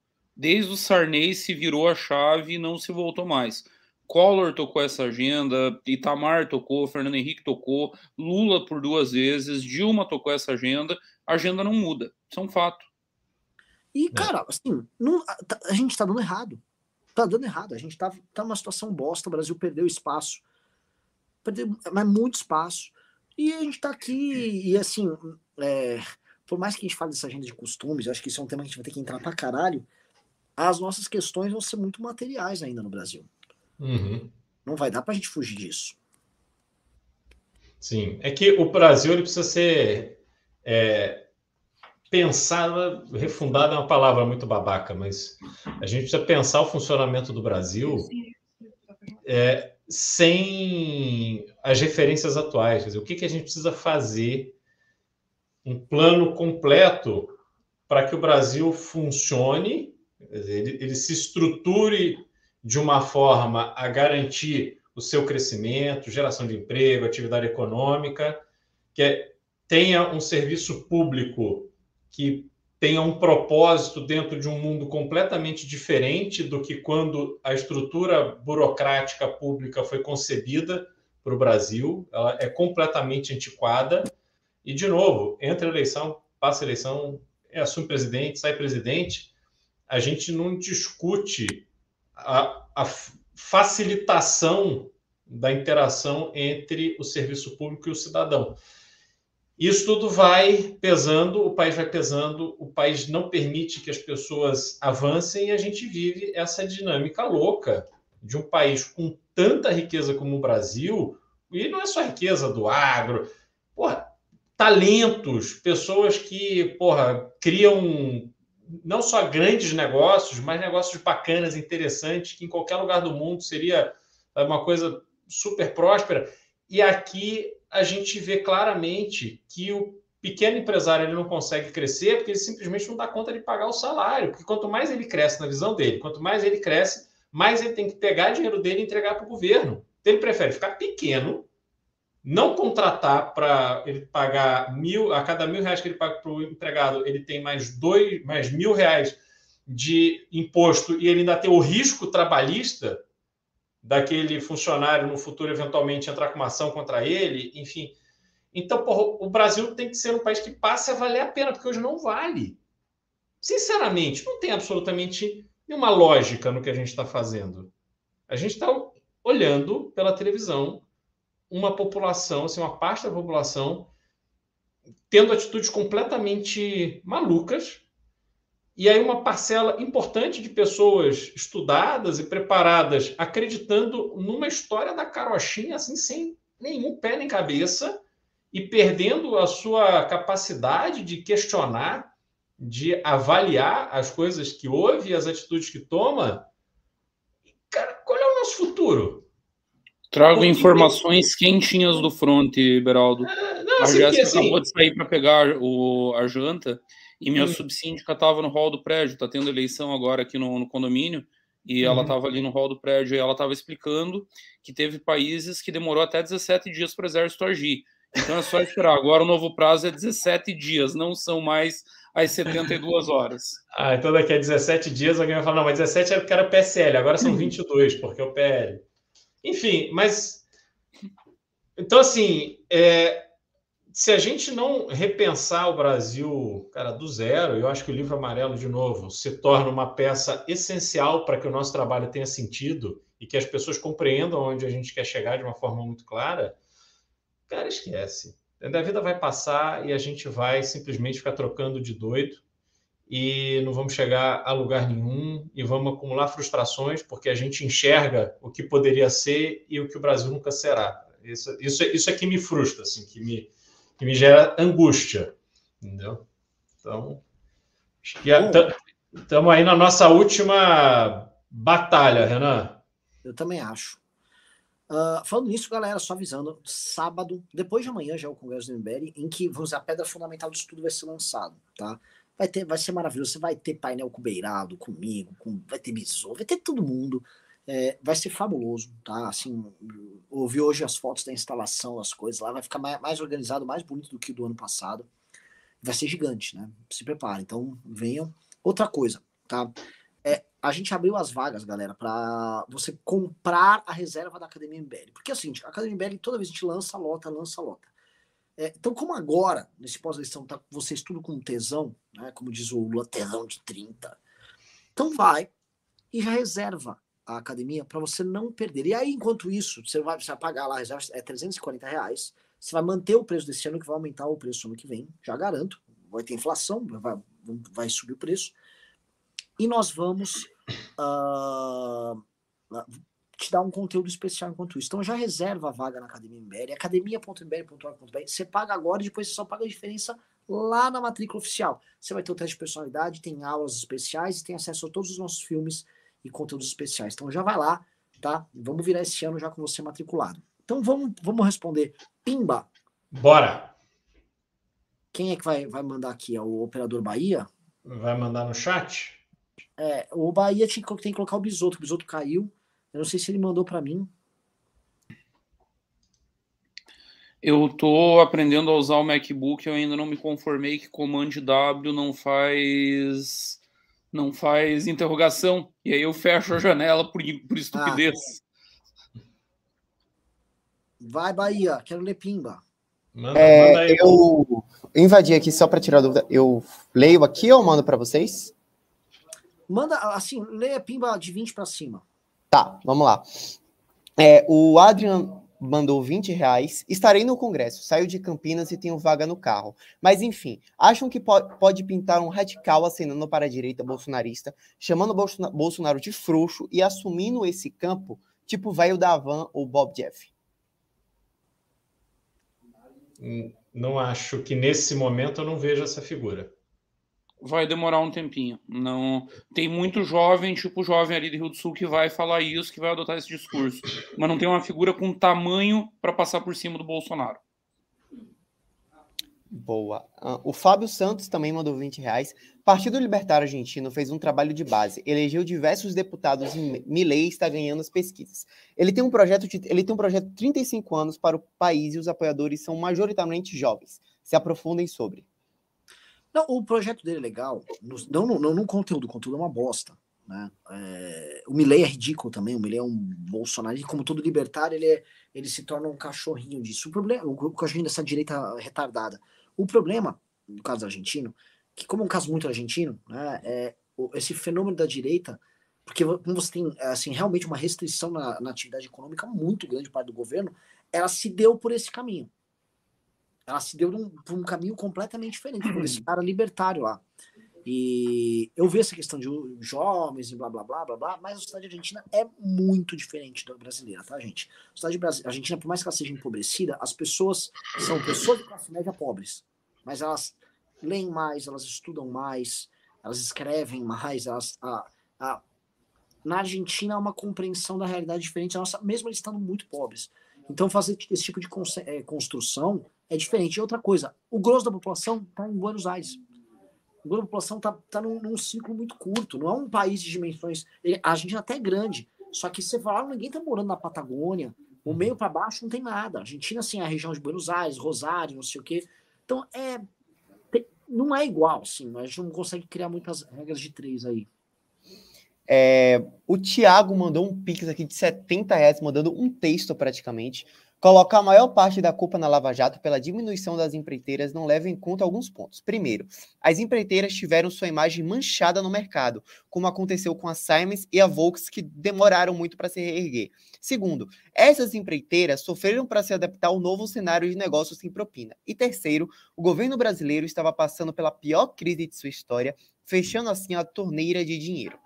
Desde o Sarney se virou a chave e não se voltou mais. Collor tocou essa agenda, Itamar tocou, Fernando Henrique tocou, Lula por duas vezes, Dilma tocou essa agenda, a agenda não muda. Isso é um fato. E, é. cara, assim, não, a, tá, a, gente tá dando errado. Tá dando errado. A gente tá, tá numa situação bosta, o Brasil perdeu espaço. Perdeu mas muito espaço. E a gente tá aqui, e assim, é, por mais que a gente fale dessa agenda de costumes, eu acho que isso é um tema que a gente vai ter que entrar pra caralho, as nossas questões vão ser muito materiais ainda no Brasil. Uhum. Não vai dar pra gente fugir disso. Sim, é que o Brasil ele precisa ser é, pensado, refundado é uma palavra muito babaca, mas a gente precisa pensar o funcionamento do Brasil é, sem as referências atuais. Quer dizer, o que, que a gente precisa fazer um plano completo para que o Brasil funcione, ele, ele se estruture de uma forma a garantir o seu crescimento, geração de emprego, atividade econômica, que é, tenha um serviço público que tenha um propósito dentro de um mundo completamente diferente do que quando a estrutura burocrática pública foi concebida para o Brasil. Ela é completamente antiquada e, de novo, entra eleição, passa eleição, é, assume presidente, sai presidente, a gente não discute a, a facilitação da interação entre o serviço público e o cidadão. Isso tudo vai pesando, o país vai pesando, o país não permite que as pessoas avancem e a gente vive essa dinâmica louca de um país com tanta riqueza como o Brasil, e não é só riqueza do agro, porra, talentos, pessoas que, porra, criam não só grandes negócios, mas negócios bacanas, interessantes, que em qualquer lugar do mundo seria uma coisa super próspera. E aqui a gente vê claramente que o pequeno empresário ele não consegue crescer porque ele simplesmente não dá conta de pagar o salário. Porque quanto mais ele cresce na visão dele, quanto mais ele cresce, mais ele tem que pegar dinheiro dele e entregar para o governo. Então, ele prefere ficar pequeno não contratar para ele pagar mil, a cada mil reais que ele paga para o empregado, ele tem mais dois, mais mil reais de imposto e ele ainda tem o risco trabalhista daquele funcionário no futuro eventualmente entrar com uma ação contra ele, enfim. Então, porra, o Brasil tem que ser um país que passe a valer a pena, porque hoje não vale. Sinceramente, não tem absolutamente nenhuma lógica no que a gente está fazendo. A gente está olhando pela televisão uma população, assim, uma parte da população tendo atitudes completamente malucas, e aí uma parcela importante de pessoas estudadas e preparadas acreditando numa história da carochinha assim sem nenhum pé nem cabeça e perdendo a sua capacidade de questionar, de avaliar as coisas que houve e as atitudes que toma. Cara, qual é o nosso futuro? Trago informações quentinhas do front, Beraldo. Ah, não, a Jéssica assim... acabou de sair para pegar o, a janta e minha hum. subsíndica estava no hall do prédio. Está tendo eleição agora aqui no, no condomínio e hum. ela estava ali no hall do prédio e ela estava explicando que teve países que demorou até 17 dias para o exército agir. Então é só esperar. Agora o novo prazo é 17 dias, não são mais as 72 horas. Ah, então daqui a 17 dias alguém vai falar, não, mas 17 era porque era PSL, agora são 22, porque é o PL. Enfim, mas. Então, assim, é, se a gente não repensar o Brasil, cara, do zero, eu acho que o livro amarelo, de novo, se torna uma peça essencial para que o nosso trabalho tenha sentido e que as pessoas compreendam onde a gente quer chegar de uma forma muito clara, cara, esquece. A vida vai passar e a gente vai simplesmente ficar trocando de doido e não vamos chegar a lugar nenhum e vamos acumular frustrações porque a gente enxerga o que poderia ser e o que o Brasil nunca será. Isso, isso, isso é que me frustra, assim, que me, que me gera angústia, entendeu? Então, estamos aí na nossa última batalha, Renan. Eu também acho. Uh, falando nisso, galera, só avisando, sábado, depois de amanhã já é o Congresso do MBL, em que vamos a pedra fundamental do estudo vai ser lançado, tá? Vai, ter, vai ser maravilhoso. Você vai ter painel com Beirado, comigo, com, vai ter Bisou, vai ter todo mundo. É, vai ser fabuloso, tá? Assim, ouvi hoje as fotos da instalação, as coisas lá, vai ficar mais, mais organizado, mais bonito do que o do ano passado. Vai ser gigante, né? Se prepare. Então, venham. Outra coisa, tá? É, a gente abriu as vagas, galera, para você comprar a reserva da Academia MBL. Porque assim, a Academia MBL, toda vez a gente lança lota, lança lota. É, então, como agora, nesse pós-eleição, tá vocês tudo com tesão, né? Como diz o Lula, tesão de 30. Então vai e já reserva a academia para você não perder. E aí, enquanto isso, você vai, vai pagar lá, reserva é 340 reais. Você vai manter o preço desse ano, que vai aumentar o preço ano que vem, já garanto. Vai ter inflação, vai, vai subir o preço. E nós vamos uh, te dar um conteúdo especial enquanto isso. Então já reserva a vaga na Academia MBL, academia.mbl.org.br. Você paga agora e depois você só paga a diferença lá na matrícula oficial. Você vai ter o teste de personalidade, tem aulas especiais e tem acesso a todos os nossos filmes e conteúdos especiais. Então já vai lá, tá? Vamos virar esse ano já com você matriculado. Então vamos, vamos responder. Pimba! Bora! Quem é que vai, vai mandar aqui? É o operador Bahia? Vai mandar no chat? É, o Bahia tinha, tem que colocar o Bisoto, o Bisoto caiu. Eu não sei se ele mandou para mim. Eu tô aprendendo a usar o MacBook, eu ainda não me conformei que Command W não faz não faz interrogação. E aí eu fecho a janela por, por estupidez. Ah. Vai, Bahia, quero ler Pimba. Manda, é, manda aí. Eu invadi aqui só para tirar dúvida. Eu leio aqui ou mando para vocês? Manda, assim, leia Pimba de 20 para cima. Tá, vamos lá. É, o Adrian mandou 20 reais. Estarei no Congresso, saio de Campinas e tenho vaga no carro. Mas enfim, acham que pode, pintar um radical acenando para a direita bolsonarista, chamando Bolsonaro de frouxo e assumindo esse campo, tipo velho da Van ou Bob Jeff? Hum, não acho que nesse momento eu não vejo essa figura vai demorar um tempinho. Não tem muito jovem, tipo jovem ali do Rio do Sul que vai falar isso, que vai adotar esse discurso, mas não tem uma figura com tamanho para passar por cima do Bolsonaro. Boa. Uh, o Fábio Santos também mandou 20 reais. Partido Libertário Argentino fez um trabalho de base, elegeu diversos deputados em Milei está ganhando as pesquisas. Ele tem um projeto de, ele tem um projeto de 35 anos para o país e os apoiadores são majoritariamente jovens. Se aprofundem sobre. Não, o projeto dele é legal. não, não, não no conteúdo, o conteúdo é uma bosta. Né? É, o Milley é ridículo também. O Milley é um Bolsonaro, e como todo libertário, ele, é, ele se torna um cachorrinho disso. O problema, o cachorrinho dessa direita retardada. O problema, no caso argentino, que como é um caso muito argentino, né, é esse fenômeno da direita, porque como você tem assim, realmente uma restrição na, na atividade econômica muito grande parte do governo, ela se deu por esse caminho ela se deu por um caminho completamente diferente, por esse uhum. cara libertário lá. E eu vejo essa questão de jovens e blá blá blá blá blá, mas a sociedade argentina é muito diferente da brasileira, tá, gente? A sociedade argentina, por mais que ela seja empobrecida, as pessoas são pessoas de classe média pobres, mas elas leem mais, elas estudam mais, elas escrevem mais, elas. A, a, na Argentina há uma compreensão da realidade diferente da nossa, mesmo eles estando muito pobres. Então, fazer esse tipo de é, construção é diferente. E outra coisa, o grosso da população está em Buenos Aires. O grosso da população está tá num, num, ciclo muito curto. Não é um país de dimensões. A gente até é grande. Só que você fala, ninguém está morando na Patagônia. O meio para baixo não tem nada. A Argentina, assim, é a região de Buenos Aires, Rosário, não sei o quê. Então, é, tem, não é igual, assim. A gente não consegue criar muitas regras de três aí. É, o Thiago mandou um pix aqui de 70 reais, mandando um texto praticamente, Colocar a maior parte da culpa na Lava Jato pela diminuição das empreiteiras não leva em conta alguns pontos. Primeiro, as empreiteiras tiveram sua imagem manchada no mercado, como aconteceu com a Siemens e a Volks, que demoraram muito para se reerguer. Segundo, essas empreiteiras sofreram para se adaptar ao novo cenário de negócios sem propina. E terceiro, o governo brasileiro estava passando pela pior crise de sua história, fechando assim a torneira de dinheiro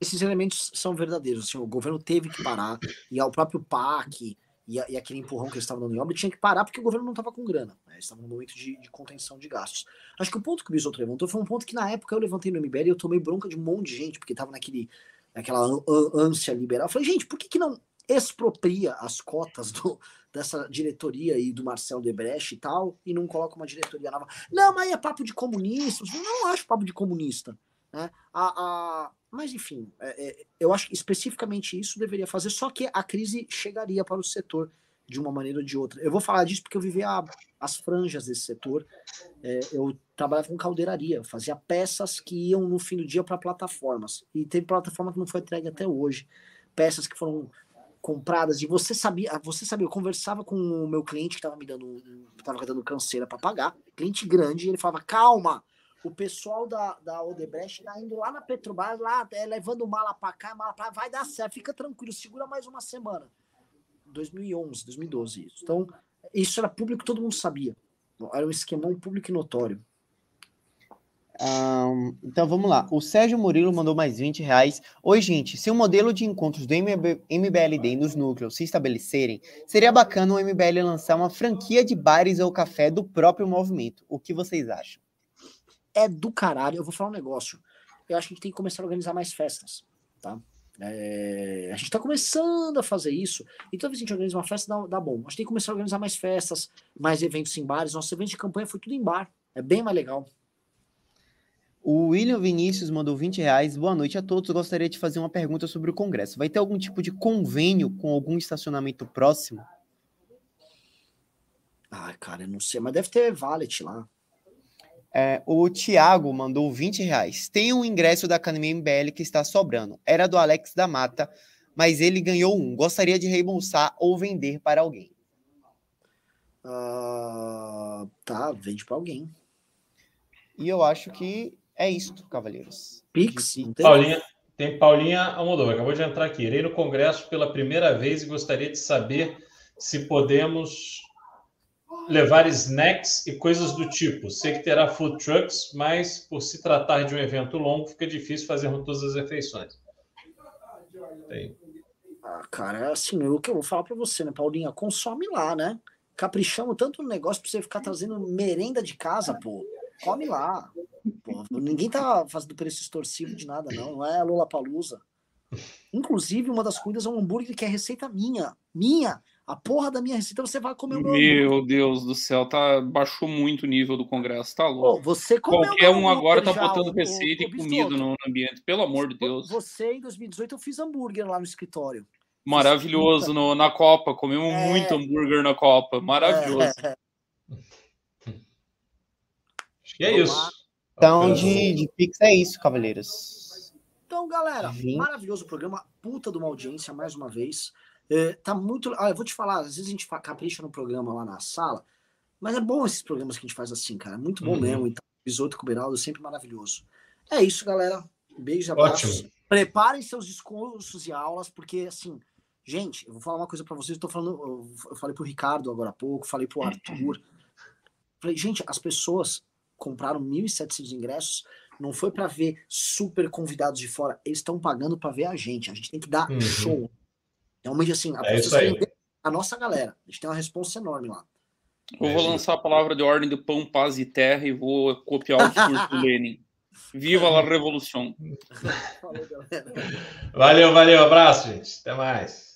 esses elementos são verdadeiros. Assim, o governo teve que parar, e o próprio PAC e, e aquele empurrão que eles estavam dando em obra tinha que parar porque o governo não estava com grana. Né? Eles estavam no momento de, de, contenção de gastos. Acho que o ponto que o Bisotto levantou foi um ponto que na época eu levantei no MBL e eu tomei bronca de um monte de gente, porque estava naquele, naquela ânsia liberal. Eu falei, gente, por que, que não expropria as cotas do, dessa diretoria aí do Marcelo Debrecht e tal, e não coloca uma diretoria nova? Não, mas é papo de comunista. Eu não acho papo de comunista. Né? A, a, mas, enfim, é, é, eu acho que especificamente isso deveria fazer, só que a crise chegaria para o setor de uma maneira ou de outra. Eu vou falar disso porque eu vivi a, as franjas desse setor. É, eu trabalhava com caldeiraria, fazia peças que iam no fim do dia para plataformas. E teve plataforma que não foi entregue até hoje. Peças que foram compradas e você sabia, você sabia, eu conversava com o meu cliente que estava me dando, estava dando canseira para pagar, cliente grande, e ele falava: "Calma, o pessoal da, da Odebrecht tá indo lá na Petrobras, lá é, levando mala para cá, mala para vai dar certo, fica tranquilo, segura mais uma semana". 2011, 2012 isso. Então, isso era público, todo mundo sabia. Era um esquemão público e notório. Um, então vamos lá. O Sérgio Murilo mandou mais 20 reais. Oi, gente. Se o modelo de encontros do MB, MBLD nos núcleos se estabelecerem, seria bacana o MBL lançar uma franquia de bares ou café do próprio movimento. O que vocês acham? É do caralho. Eu vou falar um negócio. Eu acho que a gente tem que começar a organizar mais festas, tá? É, a gente está começando a fazer isso, e toda vez que a gente organiza uma festa, dá, dá, bom. A gente tem que começar a organizar mais festas, mais eventos em bares. Nosso evento de campanha foi tudo em bar. É bem mais legal. O William Vinícius mandou 20 reais. Boa noite a todos. gostaria de fazer uma pergunta sobre o Congresso. Vai ter algum tipo de convênio com algum estacionamento próximo? Ah, cara, eu não sei, mas deve ter valet lá. É, o Thiago mandou 20 reais. Tem um ingresso da Academia MBL que está sobrando. Era do Alex da Mata, mas ele ganhou um. Gostaria de reembolsar ou vender para alguém. Uh, tá, vende para alguém. E eu acho que é isto, cavaleiros. Pix. Paulinha, tem Paulinha Almodóvar, acabou de entrar aqui. Irei no Congresso pela primeira vez e gostaria de saber se podemos levar snacks e coisas do tipo. Sei que terá food trucks, mas por se tratar de um evento longo, fica difícil fazer todas as refeições. Tem. Ah, cara, é assim, o que eu vou falar para você, né, Paulinha? Consome lá, né? Caprichamos tanto no negócio para você ficar trazendo merenda de casa, pô. Come lá. Pô, ninguém tá fazendo preço extorsivo de nada, não. Não é a Lola Palusa. Inclusive, uma das comidas é um hambúrguer que é receita minha. Minha. A porra da minha receita você vai comer o meu. Meu Deus do céu, tá, baixou muito o nível do Congresso, tá louco. você Qualquer um agora tá botando receita e comida no ambiente, pelo amor de Deus. Você, em 2018, eu fiz hambúrguer lá no escritório. Maravilhoso no, na Copa, comemos é... muito hambúrguer na Copa, maravilhoso. É... Acho que é isso. Então, de, de Pix é isso, cavaleiros. Então, galera, maravilhoso programa. Puta de uma audiência, mais uma vez. É, tá muito. Ah, eu vou te falar, às vezes a gente capricha no programa lá na sala, mas é bom esses programas que a gente faz assim, cara. Muito bom uhum. mesmo. Então, Bisoto com o Beraldo, sempre maravilhoso. É isso, galera. Beijos, abraços. Ótimo. Preparem seus discursos e aulas, porque assim, gente, eu vou falar uma coisa para vocês. Eu tô falando, eu falei pro Ricardo agora há pouco, falei pro Arthur. Falei, gente, as pessoas compraram 1.700 ingressos, não foi para ver super convidados de fora, eles estão pagando para ver a gente. A gente tem que dar uhum. show. Realmente, assim, a, é a nossa galera. A gente tem uma resposta enorme lá. Eu vou lançar a palavra de ordem do pão, paz e terra e vou copiar o discurso do Lenin. Viva a revolução! valeu, valeu. Abraço, gente. Até mais.